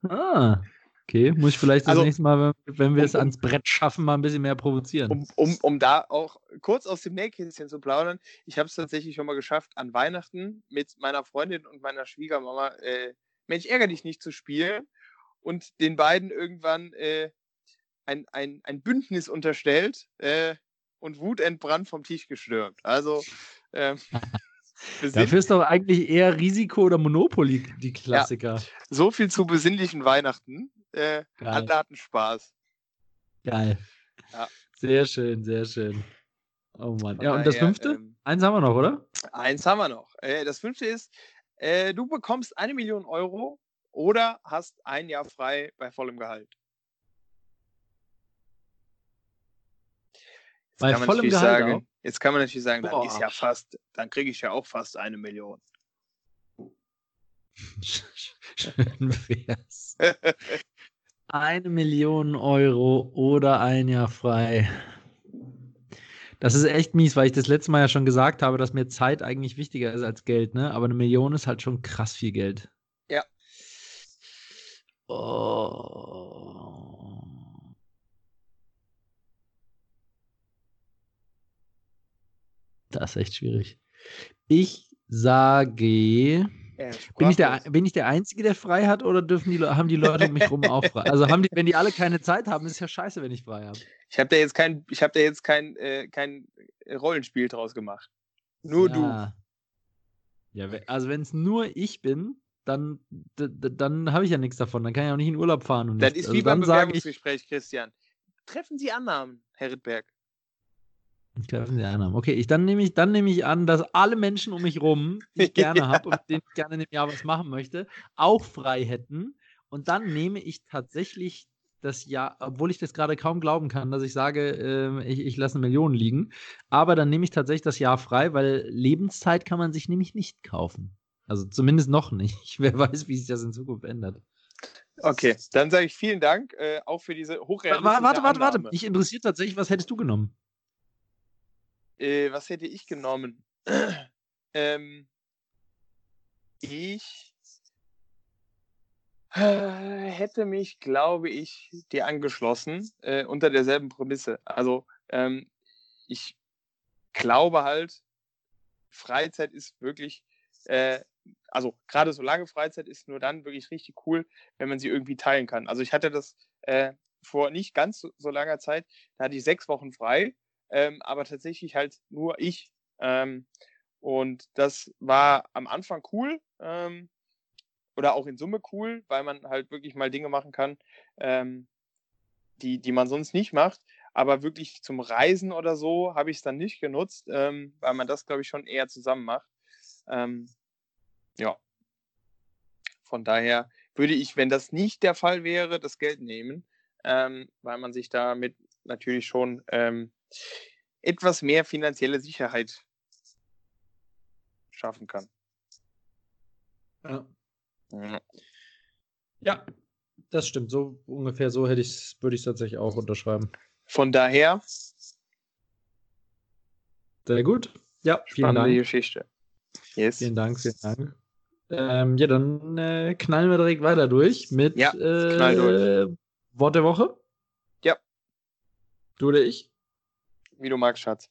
Ah, okay. Muss ich vielleicht das Also, nächste Mal, wenn, wir um- es ans Brett schaffen, mal ein bisschen mehr provozieren. Um, um, um da auch kurz aus dem Nähkästchen zu plaudern, ich habe es tatsächlich schon mal geschafft, an Weihnachten mit meiner Freundin und meiner Schwiegermama äh, Mensch, ärger dich nicht zu spielen und den beiden irgendwann äh, ein, ein, ein Bündnis unterstellt äh, und wutentbrannt vom Tisch gestürmt. Also, ähm, Dafür ist doch eigentlich eher Risiko oder Monopoly die Klassiker. so viel zu besinnlichen Weihnachten. Äh, alle hatten Spaß. Geil. Ja. Sehr schön, sehr schön. Oh Mann. Von Ja, und das fünfte? ähm, Eins haben wir noch, oder? Eins haben wir noch. Äh, das fünfte ist, äh, du bekommst eine Million Euro oder hast ein Jahr frei bei vollem Gehalt. Bei kann man vollem Gehalt sagen, jetzt kann man natürlich sagen, dann Boah. ist ja fast, dann kriege ich ja auch fast eine Million. Schön wär's. Eine Million Euro oder ein Jahr frei. Das ist echt mies, weil ich das letzte Mal ja schon gesagt habe, dass mir Zeit eigentlich wichtiger ist als Geld, ne? Aber eine Million ist halt schon krass viel Geld. Ja. Oh. Das ist echt schwierig. Ich sage. Bin ich, der, bin ich der Einzige, der frei hat, oder dürfen die, haben die Leute um mich rum auch frei? Also haben die, wenn die alle keine Zeit haben, ist ja scheiße, wenn ich frei habe. Ich habe da jetzt kein, ich da jetzt kein, äh, kein Rollenspiel draus gemacht. Nur du. ja. Ja, we- also wenn es nur ich bin, dann, dann habe ich ja nichts davon. Dann kann ich auch nicht in Urlaub fahren. Und Das nichts. ist also wie beim dann sage ich, Bewerbungsgespräch, Christian. Treffen Sie Annahmen, Herr Rittberg. Treffen Sie einen. Okay, ich, dann nehme ich, dann nehme ich an, dass alle Menschen um mich rum, die ich gerne habe und denen ich gerne in dem Jahr was machen möchte, auch frei hätten. Und dann nehme ich tatsächlich das Jahr, obwohl ich das gerade kaum glauben kann, dass ich sage, ähm, ich, ich lasse eine Million liegen. Aber dann nehme ich tatsächlich das Jahr frei, weil Lebenszeit kann man sich nämlich nicht kaufen. Also zumindest noch nicht. Wer weiß, wie sich das in Zukunft ändert. Okay, dann sage ich vielen Dank, äh, auch für diese hochrealistische Warte, warte, warte, warte. Mich interessiert tatsächlich, was hättest du genommen? Äh, was hätte ich genommen? ähm, ich hätte mich, glaube ich, dir angeschlossen äh, unter derselben Prämisse. Also ähm, ich glaube halt, Freizeit ist wirklich, äh, also gerade so lange Freizeit ist nur dann wirklich richtig cool, wenn man sie irgendwie teilen kann. Also ich hatte das äh, vor nicht ganz so, so langer Zeit, da hatte ich sechs Wochen frei, ähm, aber tatsächlich halt nur ich. Ähm, und das war am Anfang cool ähm, oder auch in Summe cool, weil man halt wirklich mal Dinge machen kann, ähm, die, die man sonst nicht macht. Aber wirklich zum Reisen oder so habe ich es dann nicht genutzt, ähm, weil man das, glaube ich, schon eher zusammen macht. Ähm, ja. Von daher würde ich, wenn das nicht der Fall wäre, das Geld nehmen, weil man sich damit natürlich schon ähm, etwas mehr finanzielle Sicherheit schaffen kann. Ja. Ja. Ja, das stimmt. So ungefähr so hätte ich würde ich es tatsächlich auch unterschreiben. Von daher, Sehr gut. Ja, vielen Dank. Geschichte. Yes. Vielen Dank, vielen Dank. Ähm, ja, dann äh, knallen wir direkt weiter durch mit Ja, äh, durch. Wort der Woche. Ja. Du oder ich? Wie du magst, Schatz.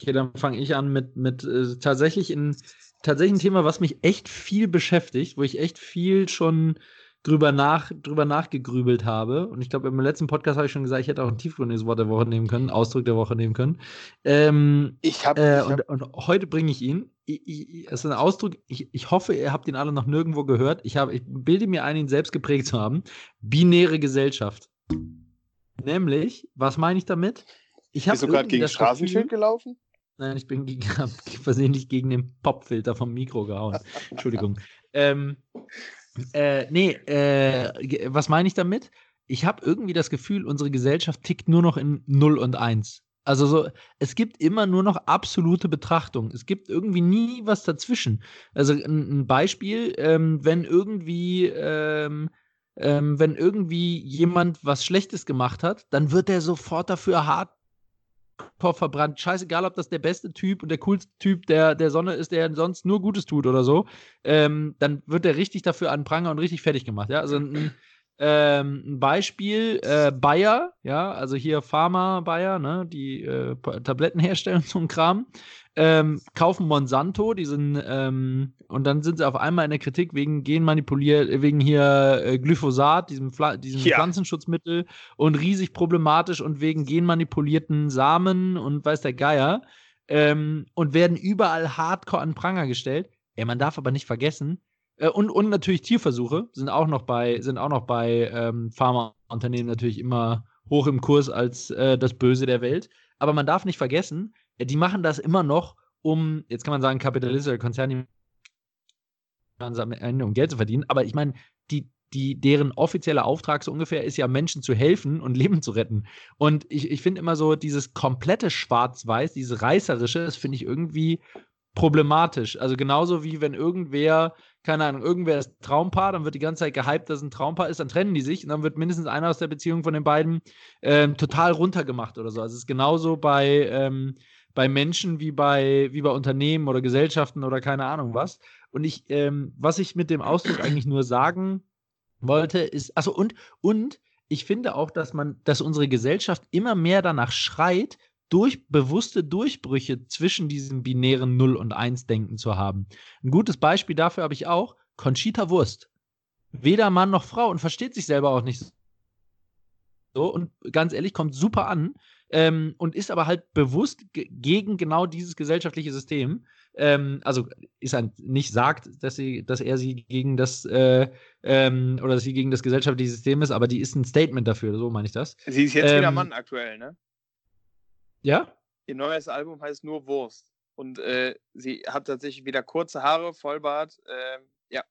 Okay, dann fange ich an mit, mit äh, tatsächlich in tatsächlich ein Thema, was mich echt viel beschäftigt, wo ich echt viel schon drüber, nach, drüber nachgegrübelt habe. Und ich glaube, im letzten Podcast habe ich schon gesagt, ich hätte auch ein tiefgründiges Wort der Woche nehmen können, Ausdruck der Woche nehmen können. Ähm, ich habe. Äh, und, und, heute bringe ich ihn. Es ist ein Ausdruck, ich, ich hoffe, ihr habt ihn alle noch nirgendwo gehört. Ich, hab, ich bilde mir ein, ihn selbst geprägt zu haben. Binäre Gesellschaft. Nämlich, was meine ich damit? Ich Bist du gerade gegen das Straßenschild gelaufen? Nein, ich bin gegen, versehentlich gegen den Popfilter vom Mikro gehauen. Entschuldigung. ähm, äh, nee, äh, was meine ich damit? Ich habe irgendwie das Gefühl, unsere Gesellschaft tickt nur noch in 0 und 1. Also so, es gibt immer nur noch absolute Betrachtung. Es gibt irgendwie nie was dazwischen. Also ein, ein Beispiel, ähm, wenn irgendwie, ähm, ähm, wenn irgendwie jemand was Schlechtes gemacht hat, dann wird er sofort dafür hart verbrannt. Scheißegal, ob das der beste Typ und der coolste Typ der, der Sonne ist, der sonst nur Gutes tut oder so, ähm, dann wird er richtig dafür an Pranger und richtig fertig gemacht. Ja, also ein, ähm, ein Beispiel, äh, Bayer, ja, also hier Pharma Bayer, ne, die äh, Tabletten herstellen, so ein Kram ähm, kaufen Monsanto, die sind, ähm, und dann sind sie auf einmal in der Kritik wegen Genmanipuliert, wegen hier äh, Glyphosat, diesem, Pfla diesem ja. Pflanzenschutzmittel und riesig problematisch und wegen genmanipulierten Samen und weiß der Geier ähm, und werden überall hardcore an Pranger gestellt. Ey, man darf aber nicht vergessen, äh, und, und natürlich Tierversuche sind auch noch bei, sind auch noch bei ähm, Pharmaunternehmen natürlich immer hoch im Kurs als äh, das Böse der Welt. Aber man darf nicht vergessen, die machen das immer noch, um, jetzt kann man sagen, kapitalistische Konzerne, um Geld zu verdienen, aber ich meine, die, die, deren offizieller Auftrag so ungefähr ist ja, Menschen zu helfen und Leben zu retten. Und ich, ich finde immer so, dieses komplette Schwarz-Weiß, dieses Reißerische, das finde ich irgendwie problematisch. Also genauso wie wenn irgendwer, keine Ahnung, irgendwer ist Traumpaar, dann wird die ganze Zeit gehypt, dass es ein Traumpaar ist, dann trennen die sich und dann wird mindestens einer aus der Beziehung von den beiden ähm, total runtergemacht oder so. Also es ist genauso bei ähm, bei Menschen wie bei, wie bei Unternehmen oder Gesellschaften oder keine Ahnung was. Und ich, ähm, was ich mit dem Ausdruck eigentlich nur sagen wollte, ist, also und, und ich finde auch, dass man, dass unsere Gesellschaft immer mehr danach schreit, durch bewusste Durchbrüche zwischen diesem binären 0 und 1 Denken zu haben. Ein gutes Beispiel dafür habe ich auch, Conchita Wurst. Weder Mann noch Frau und versteht sich selber auch nicht so und ganz ehrlich, kommt super an ähm, und ist aber halt bewusst gegen genau dieses gesellschaftliche System. Ähm, also ist er nicht sagt, dass sie, dass er sie gegen das äh, ähm, oder dass sie gegen das gesellschaftliche System ist, aber die ist ein Statement dafür, so meine ich das. Sie ist jetzt wieder ähm, Mann aktuell, ne? Ja? Ihr neues Album heißt nur Wurst. Und äh, sie hat tatsächlich wieder kurze Haare, Vollbart, äh, ja.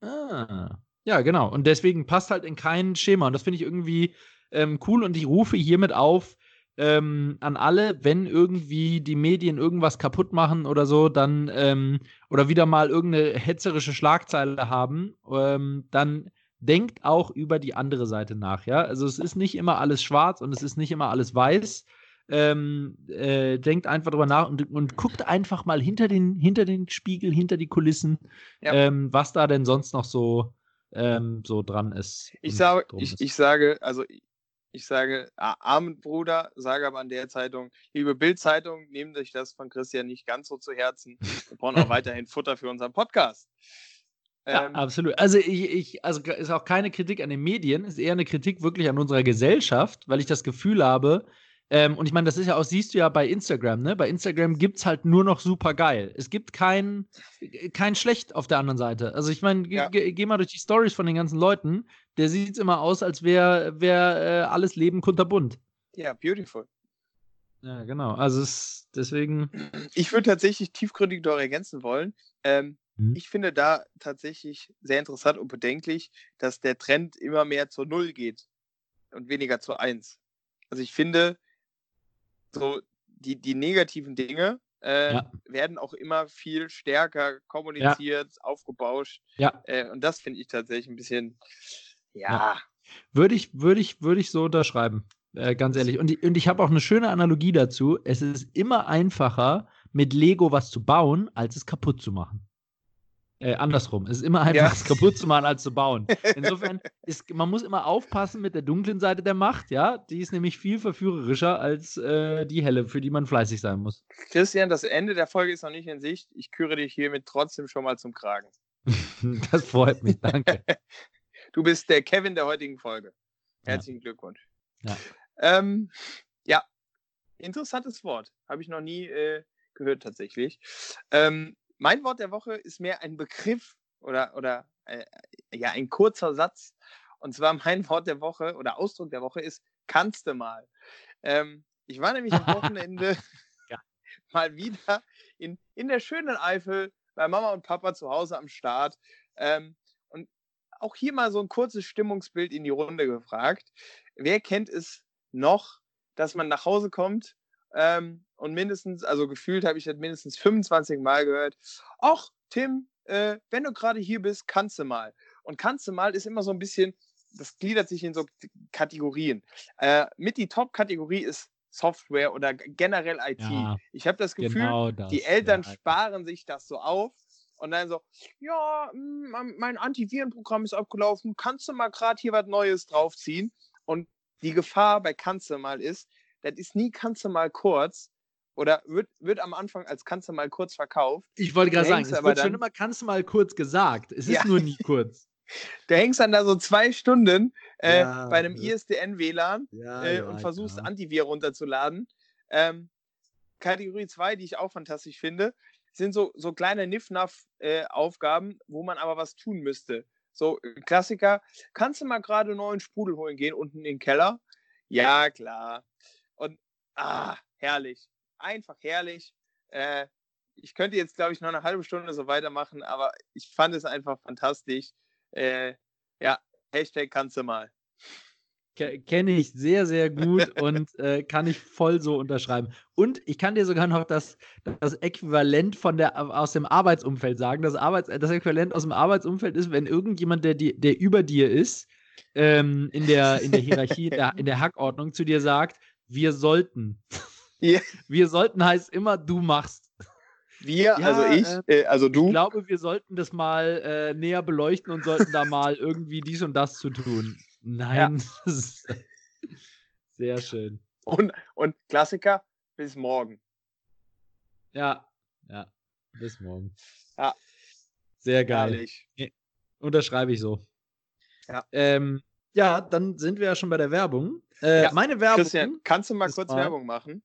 Ah. Ja, genau. Und deswegen passt halt in kein Schema. Und das finde ich irgendwie ähm, cool und ich rufe hiermit auf ähm, an alle, wenn irgendwie die Medien irgendwas kaputt machen oder so, dann ähm, oder wieder mal irgendeine hetzerische Schlagzeile haben, ähm, dann denkt auch über die andere Seite nach, ja. Also es ist nicht immer alles schwarz und es ist nicht immer alles weiß. Ähm, äh, denkt einfach drüber nach und, und, guckt einfach mal hinter den, hinter den Spiegel, hinter die Kulissen, ja. ähm, was da denn sonst noch so, ähm, so dran ist. Ich, sage, ich, ich sage, also ich sage, armen Bruder, sage aber an der Zeitung, liebe Bild-Zeitung, nehmt euch das von Christian nicht ganz so zu Herzen. Wir brauchen auch weiterhin Futter für unseren Podcast. Ja, ähm, absolut. Also ich, ich, also ist auch keine Kritik an den Medien, ist eher eine Kritik wirklich an unserer Gesellschaft, weil ich das Gefühl habe, ähm, und ich meine, das ist ja auch, siehst du ja bei Instagram, ne? Bei Instagram gibt es halt nur noch super geil. Es gibt kein, kein Schlecht auf der anderen Seite. Also ich meine, ja. geh mal durch die Stories von den ganzen Leuten, der sieht immer aus, als wäre wär, äh, alles Leben kunterbunt. Ja, beautiful. Ja, genau. Also es, deswegen. Ich würde tatsächlich tiefgründig dort ergänzen wollen. Ähm, hm. Ich finde da tatsächlich sehr interessant und bedenklich, dass der Trend immer mehr zur Null geht und weniger zur Eins. Also ich finde, so die, die negativen Dinge äh, ja. werden auch immer viel stärker kommuniziert, ja. aufgebauscht. Ja. Äh, und das finde ich tatsächlich ein bisschen, ja. ja. Würde ich, würde ich, würde ich so unterschreiben. Äh, ganz ehrlich. Und, und ich habe auch eine schöne Analogie dazu. Es ist immer einfacher, mit Lego was zu bauen, als es kaputt zu machen. Äh, andersrum. Es ist immer einfacher, ja. es kaputt zu machen, als zu bauen. Insofern ist, man muss immer aufpassen mit der dunklen Seite der Macht, ja. Die ist nämlich viel verführerischer als äh, die helle, für die man fleißig sein muss. Christian, das Ende der Folge ist noch nicht in Sicht. Ich küre dich hiermit trotzdem schon mal zum Kragen. das freut mich, danke. du bist der Kevin der heutigen Folge. Herzlichen ja. Glückwunsch. Ja. Ähm, ja, interessantes Wort. Habe ich noch nie äh, gehört tatsächlich. Ähm, mein Wort der Woche ist mehr ein Begriff oder, oder äh, ja, ein kurzer Satz. Und zwar mein Wort der Woche oder Ausdruck der Woche ist kannst du mal. Ähm, ich war nämlich am Wochenende ja. mal wieder in, in der schönen Eifel bei Mama und Papa zu Hause am Start. Ähm, und auch hier mal so ein kurzes Stimmungsbild in die Runde gefragt. Wer kennt es noch, dass man nach Hause kommt ähm, und mindestens, also gefühlt habe ich das mindestens 25 Mal gehört. Ach, Tim, äh, wenn du gerade hier bist, kannst du mal. Und kannst du mal ist immer so ein bisschen, das gliedert sich in so Kategorien. Äh, mit die Top-Kategorie ist Software oder generell IT. Ja, ich habe das Gefühl, genau das, die Eltern ja. sparen sich das so auf und dann so, ja, hm, mein Antivirenprogramm ist abgelaufen, kannst du mal gerade hier was Neues draufziehen? Und die Gefahr bei kannst du mal ist, das ist nie kannst du mal kurz, oder wird, wird am Anfang als kannst du mal kurz verkauft. Ich wollte gerade sagen, es wird schon immer kannst du mal kurz gesagt. Es ist ja. nur nie kurz. Du hängst dann da so zwei Stunden äh, ja, bei einem ISDN-WLAN ja, äh, und versuchst Antivir runterzuladen. Ähm, Kategorie 2, die ich auch fantastisch finde, sind so, so kleine Niff-Naff-Aufgaben, äh, wo man aber was tun müsste. So, äh, Klassiker, kannst du mal gerade neuen Sprudel holen gehen unten in den Keller? Ja, klar. Und, ah, herrlich einfach herrlich. Äh, ich könnte jetzt, glaube ich, noch eine halbe Stunde so weitermachen, aber ich fand es einfach fantastisch. Äh, ja, Hashtag kannst du mal. Kenne ich sehr, sehr gut und äh, kann ich voll so unterschreiben. Und ich kann dir sogar noch das, das Äquivalent von der, aus dem Arbeitsumfeld sagen. Das, Arbeits, das Äquivalent aus dem Arbeitsumfeld ist, wenn irgendjemand, der, der über dir ist, ähm, in, der, in der Hierarchie, der, in der Hackordnung zu dir sagt, wir sollten. Yeah. Wir sollten heißt immer, du machst. Wir, ja, also ich, äh, äh, also du. Ich glaube, wir sollten das mal äh, näher beleuchten und sollten da mal irgendwie dies und das zu tun. Nein. Ja. Sehr schön. Und, und Klassiker, bis morgen. Ja, ja, bis morgen. Ja. Sehr geil. Herrlich. Unterschreibe ich so. Ja. Ähm, ja, dann sind wir ja schon bei der Werbung. Äh, ja, meine Werbung. Christian, kannst du mal kurz mal, Werbung machen?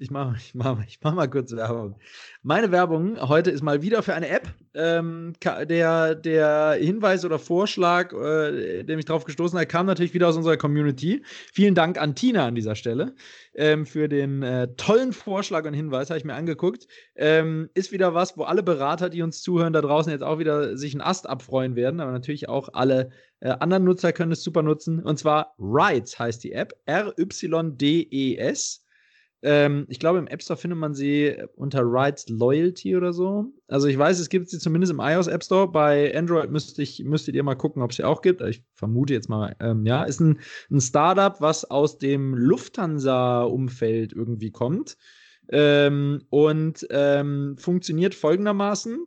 Ich mache ich mach, ich mach mal kurz Werbung. Meine Werbung heute ist mal wieder für eine App. Ähm, der, der Hinweis oder Vorschlag, äh, der mich drauf gestoßen hat, kam natürlich wieder aus unserer Community. Vielen Dank an Tina an dieser Stelle ähm, für den äh, tollen Vorschlag und Hinweis, habe ich mir angeguckt. Ähm, ist wieder was, wo alle Berater, die uns zuhören, da draußen jetzt auch wieder sich einen Ast abfreuen werden, aber natürlich auch alle äh, anderen Nutzer können es super nutzen. Und zwar Rides heißt die App. R-Y-D-E-S. Ähm, ich glaube, im App Store findet man sie unter Rides Loyalty oder so. Also ich weiß, es gibt sie zumindest im iOS App Store. Bei Android müsst ich, müsstet ihr mal gucken, ob es sie auch gibt. Ich vermute jetzt mal, ähm, ja. Ist ein, ein Startup, was aus dem Lufthansa-Umfeld irgendwie kommt. Ähm, und ähm, funktioniert folgendermaßen.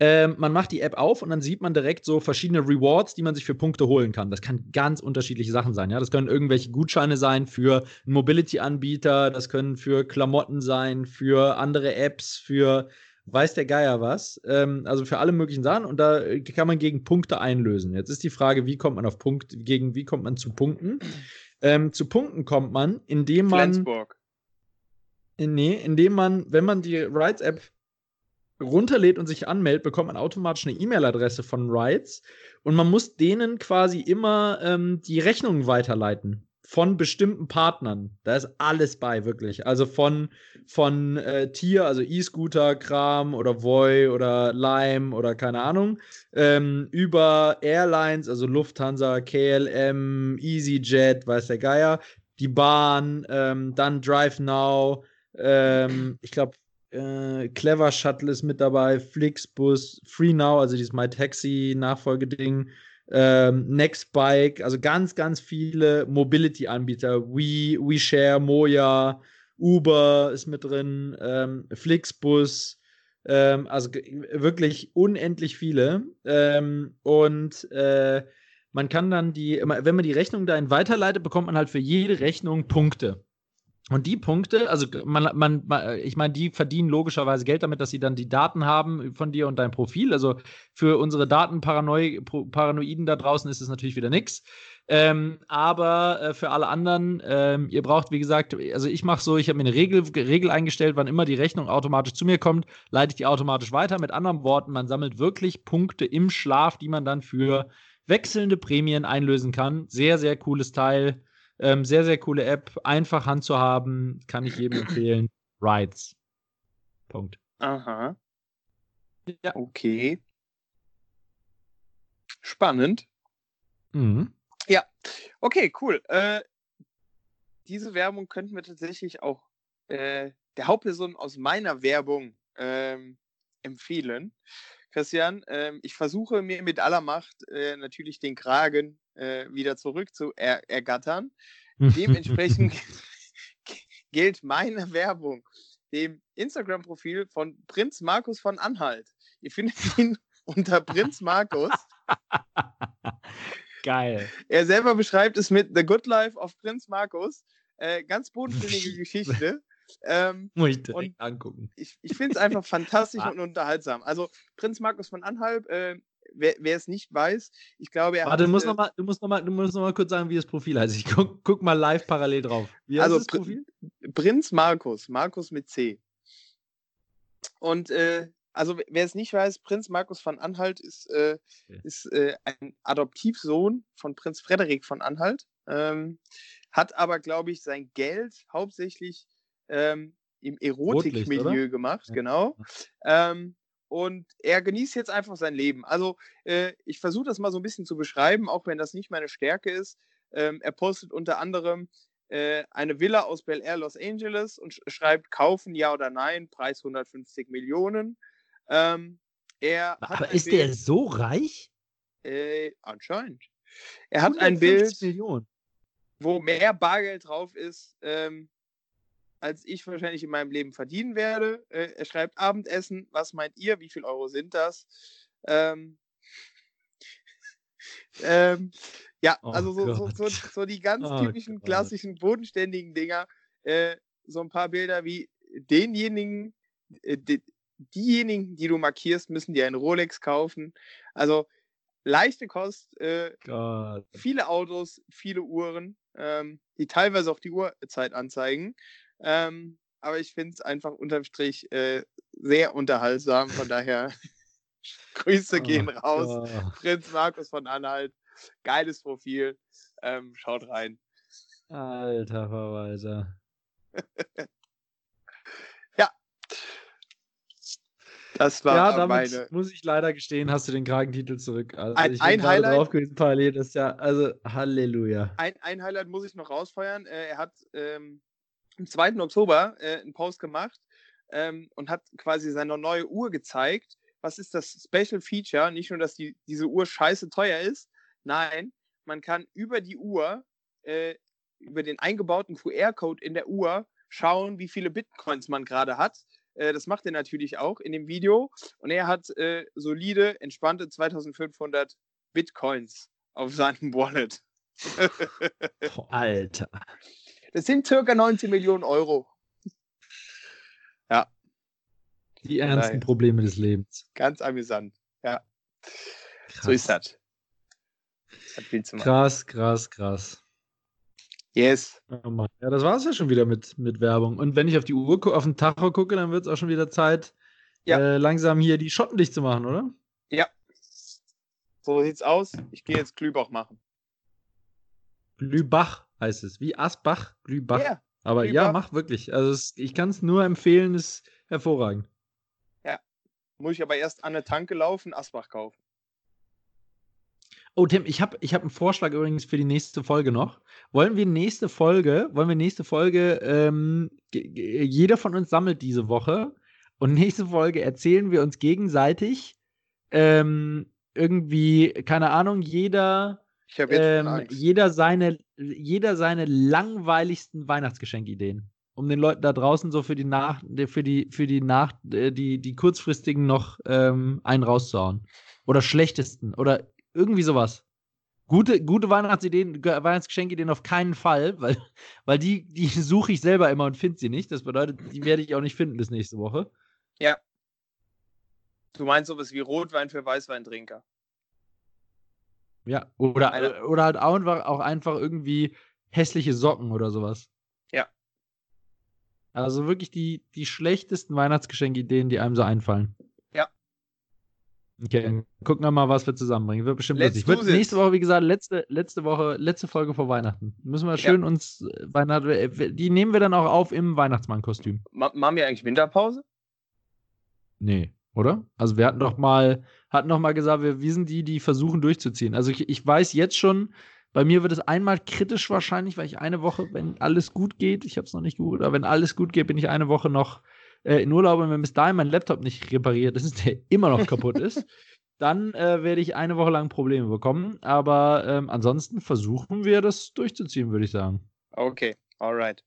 Ähm, man macht die App auf und dann sieht man direkt so verschiedene Rewards, die man sich für Punkte holen kann. Das kann ganz unterschiedliche Sachen sein. Ja? Das können irgendwelche Gutscheine sein für Mobility-Anbieter, das können für Klamotten sein, für andere Apps, für weiß der Geier was. Ähm, also für alle möglichen Sachen und da kann man gegen Punkte einlösen. Jetzt ist die Frage, wie kommt man auf Punkt, gegen wie kommt man zu Punkten? Ähm, zu Punkten kommt man, indem man. Flensburg. Nee, indem man, wenn man die Rides-App runterlädt und sich anmeldet, bekommt man automatisch eine E-Mail-Adresse von Rides und man muss denen quasi immer ähm, die Rechnungen weiterleiten von bestimmten Partnern. Da ist alles bei, wirklich. Also von, von äh, Tier, also E-Scooter, Kram oder Voy oder Lime oder keine Ahnung, ähm, über Airlines, also Lufthansa, KLM, EasyJet, weiß der Geier, die Bahn, ähm, dann Drive Now, ähm, ich glaube, äh, Clever Shuttle ist mit dabei, Flixbus, Free Now, also dieses My Taxi Nachfolgeding, ähm, Nextbike, also ganz, ganz viele Mobility-Anbieter, We, WeShare, Moja, Uber ist mit drin, ähm, Flixbus, Ähm, also wirklich unendlich viele. Ähm, und äh, man kann dann die, wenn man die Rechnung dahin weiterleitet, bekommt man halt für jede Rechnung Punkte. Und die Punkte, also man, man, ich meine, die verdienen logischerweise Geld damit, dass sie dann die Daten haben von dir und deinem Profil. Also für unsere Datenparanoiden da draußen ist es natürlich wieder nichts. Ähm, aber äh, für alle anderen, ähm, ihr braucht, wie gesagt, also ich mache so, ich habe mir eine Regel, Regel eingestellt, wann immer die Rechnung automatisch zu mir kommt, leite ich die automatisch weiter. Mit anderen Worten, man sammelt wirklich Punkte im Schlaf, die man dann für wechselnde Prämien einlösen kann. Sehr, sehr cooles Teil. Ähm, sehr, sehr coole App. Einfach handzuhaben. Kann ich jedem empfehlen. Rides. Punkt. Aha. Ja. Okay. Spannend. Mhm. Ja, okay, cool. Äh, diese Werbung könnten wir tatsächlich auch äh, der Hauptperson aus meiner Werbung ähm, empfehlen. Christian, äh, ich versuche mir mit aller Macht äh, natürlich den Kragen äh, wieder zurück zu er ergattern. Dementsprechend gilt meine Werbung dem Instagram-Profil von Prinz Markus von Anhalt. Ihr findet ihn unter Prinz Markus. Geil. Er selber beschreibt es mit The Good Life of Prinz Markus. Äh, ganz bodenständige Geschichte. Ähm, Muss ich direkt angucken. Ich, ich finde es einfach fantastisch und unterhaltsam. Also Prinz Markus von Anhalt, äh, wer, wer, es nicht weiß, ich glaube, er Warte, hat. Du musst, äh, noch mal, du, musst noch mal, du musst noch mal kurz sagen, wie das Profil heißt. Ich guck, guck mal live parallel drauf. Wie heißt also, das Profil? Prinz Markus, Markus mit C. Und äh, also wer es nicht weiß, Prinz Markus von Anhalt ist, äh, okay. ist äh, ein Adoptivsohn von Prinz Frederik von Anhalt, ähm, hat aber, glaube ich, sein Geld hauptsächlich ähm, im Erotikmilieu gemacht, ja. genau. Ähm, und er genießt jetzt einfach sein Leben. Also äh, ich versuche das mal so ein bisschen zu beschreiben, auch wenn das nicht meine Stärke ist. Ähm, er postet unter anderem äh, eine Villa aus Bel Air, Los Angeles und sch schreibt kaufen, ja oder nein, Preis 150 Millionen. Ähm, er Aber ist Bild, der so reich? Äh, anscheinend. Er hat ein Bild, Millionen. wo mehr Bargeld drauf ist, ähm, als ich wahrscheinlich in meinem Leben verdienen werde. Äh, er schreibt Abendessen. Was meint ihr? Wie viel Euro sind das? Ähm, ähm, ja, oh also so, so, so, so, die ganz oh typischen, Gott. klassischen, bodenständigen Dinger. Äh, so ein paar Bilder wie denjenigen, äh, de, diejenigen, die du markierst, müssen dir einen Rolex kaufen. Also leichte Kost, äh, viele Autos, viele Uhren, ähm, die teilweise auch die Uhrzeit anzeigen. Ähm, aber ich finde es einfach unterm Strich äh, sehr unterhaltsam. Von daher Grüße oh, gehen raus. Oh. Prinz Markus von Anhalt. Geiles Profil. Ähm, schaut rein. Alter Verwalter. Das war ja, damit meine... muss ich leider gestehen, hast du den Kragentitel zurück. Also ein, ein Highlight drauf gewesen, parallel ist ja, also Halleluja. Ein, ein Highlight muss ich noch rausfeuern. Äh, er hat ähm, am 2. Oktober äh, einen Post gemacht ähm, und hat quasi seine neue Uhr gezeigt. Was ist das Special Feature? Nicht nur, dass die, diese Uhr scheiße teuer ist, nein, man kann über die Uhr, äh, über den eingebauten QR-Code in der Uhr schauen, wie viele Bitcoins man gerade hat äh, das macht er natürlich auch in dem Video. Und er hat äh, solide, entspannte 2500 Bitcoins auf seinem Wallet. Alter. Das sind circa 19 Millionen Euro. Ja. Die ernsten Nein. Probleme des Lebens. Ganz amüsant. Ja. Krass. So ist das. das krass, krass, krass. Yes. Oh ja, das war es ja schon wieder mit, mit Werbung. Und wenn ich auf die Uhr auf den Tacho gucke, dann wird es auch schon wieder Zeit, ja. äh, langsam hier die Schotten dicht zu machen, oder? Ja. So sieht's aus. Ich gehe jetzt Glühbach machen. Glühbach heißt es. Wie Asbach, Glühbach. Yeah. Aber Glühbach. ja, mach wirklich. Also es, ich kann es nur empfehlen, ist hervorragend. Ja. Muss ich aber erst an eine Tanke laufen, Asbach kaufen. Oh, Tim, ich habe ich hab einen Vorschlag übrigens für die nächste Folge noch. Wollen wir nächste Folge, wollen wir nächste Folge, ähm, jeder von uns sammelt diese Woche und nächste Folge erzählen wir uns gegenseitig ähm, irgendwie, keine Ahnung, jeder, ähm, jeder seine, jeder seine langweiligsten Weihnachtsgeschenkideen. um den Leuten da draußen so für die nach, für die, für die nach, äh, die, die kurzfristigen noch ähm, einen rauszuhauen. Oder schlechtesten. Oder irgendwie sowas. Gute, gute Weihnachtsideen, Weihnachtsgeschenkideen auf keinen Fall, weil, weil die, die suche ich selber immer und finde sie nicht. Das bedeutet, die werde ich auch nicht finden bis nächste Woche. Ja. Du meinst sowas wie Rotwein für Weißweintrinker. Ja, oder, Eine. oder halt einfach, auch einfach irgendwie hässliche Socken oder sowas. Ja. Also wirklich die, die schlechtesten Weihnachtsgeschenkideen, die einem so einfallen. Ja. Okay, gucken wir mal, was wir zusammenbringen. Wird bestimmt lustig. Wird nächste Woche, wie gesagt, letzte, letzte Woche, letzte Folge vor Weihnachten. Müssen wir schön ja. uns äh, Weihnachten. Äh, die nehmen wir dann auch auf im Weihnachtsmann-Kostüm. machen wir eigentlich Winterpause? Nee, oder? Also wir hatten doch mal, hatten doch mal gesagt, wir, wir sind die, die versuchen durchzuziehen. Also ich, ich weiß jetzt schon, bei mir wird es einmal kritisch wahrscheinlich, weil ich eine Woche, wenn alles gut geht, ich habe es noch nicht gut, aber wenn alles gut geht, bin ich eine Woche noch äh, in Urlaub und wenn bis dahin mein Laptop nicht repariert ist, der immer noch kaputt ist, dann äh, werde ich eine Woche lang Probleme bekommen. Aber ähm, ansonsten versuchen wir das durchzuziehen, würde ich sagen. Okay, alright.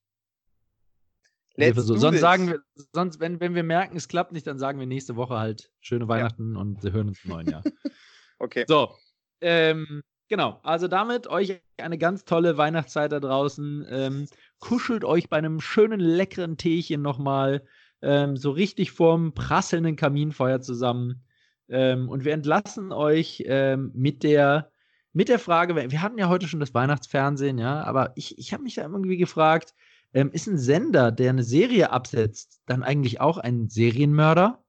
Let's so. Sonst this. sagen wir, sonst, wenn, wenn wir merken, es klappt nicht, dann sagen wir nächste Woche halt schöne Weihnachten ja. und hören uns im neuen Jahr. okay. So. Ähm, genau. Also damit euch eine ganz tolle Weihnachtszeit da draußen. Ähm, kuschelt euch bei einem schönen, leckeren Teechen nochmal ähm, so richtig vorm prasselnden Kaminfeuer zusammen. Ähm, und wir entlassen euch ähm, mit der mit der Frage, wir hatten ja heute schon das Weihnachtsfernsehen, ja, aber ich, ich habe mich da irgendwie gefragt, ähm, ist ein Sender, der eine Serie absetzt, dann eigentlich auch ein Serienmörder?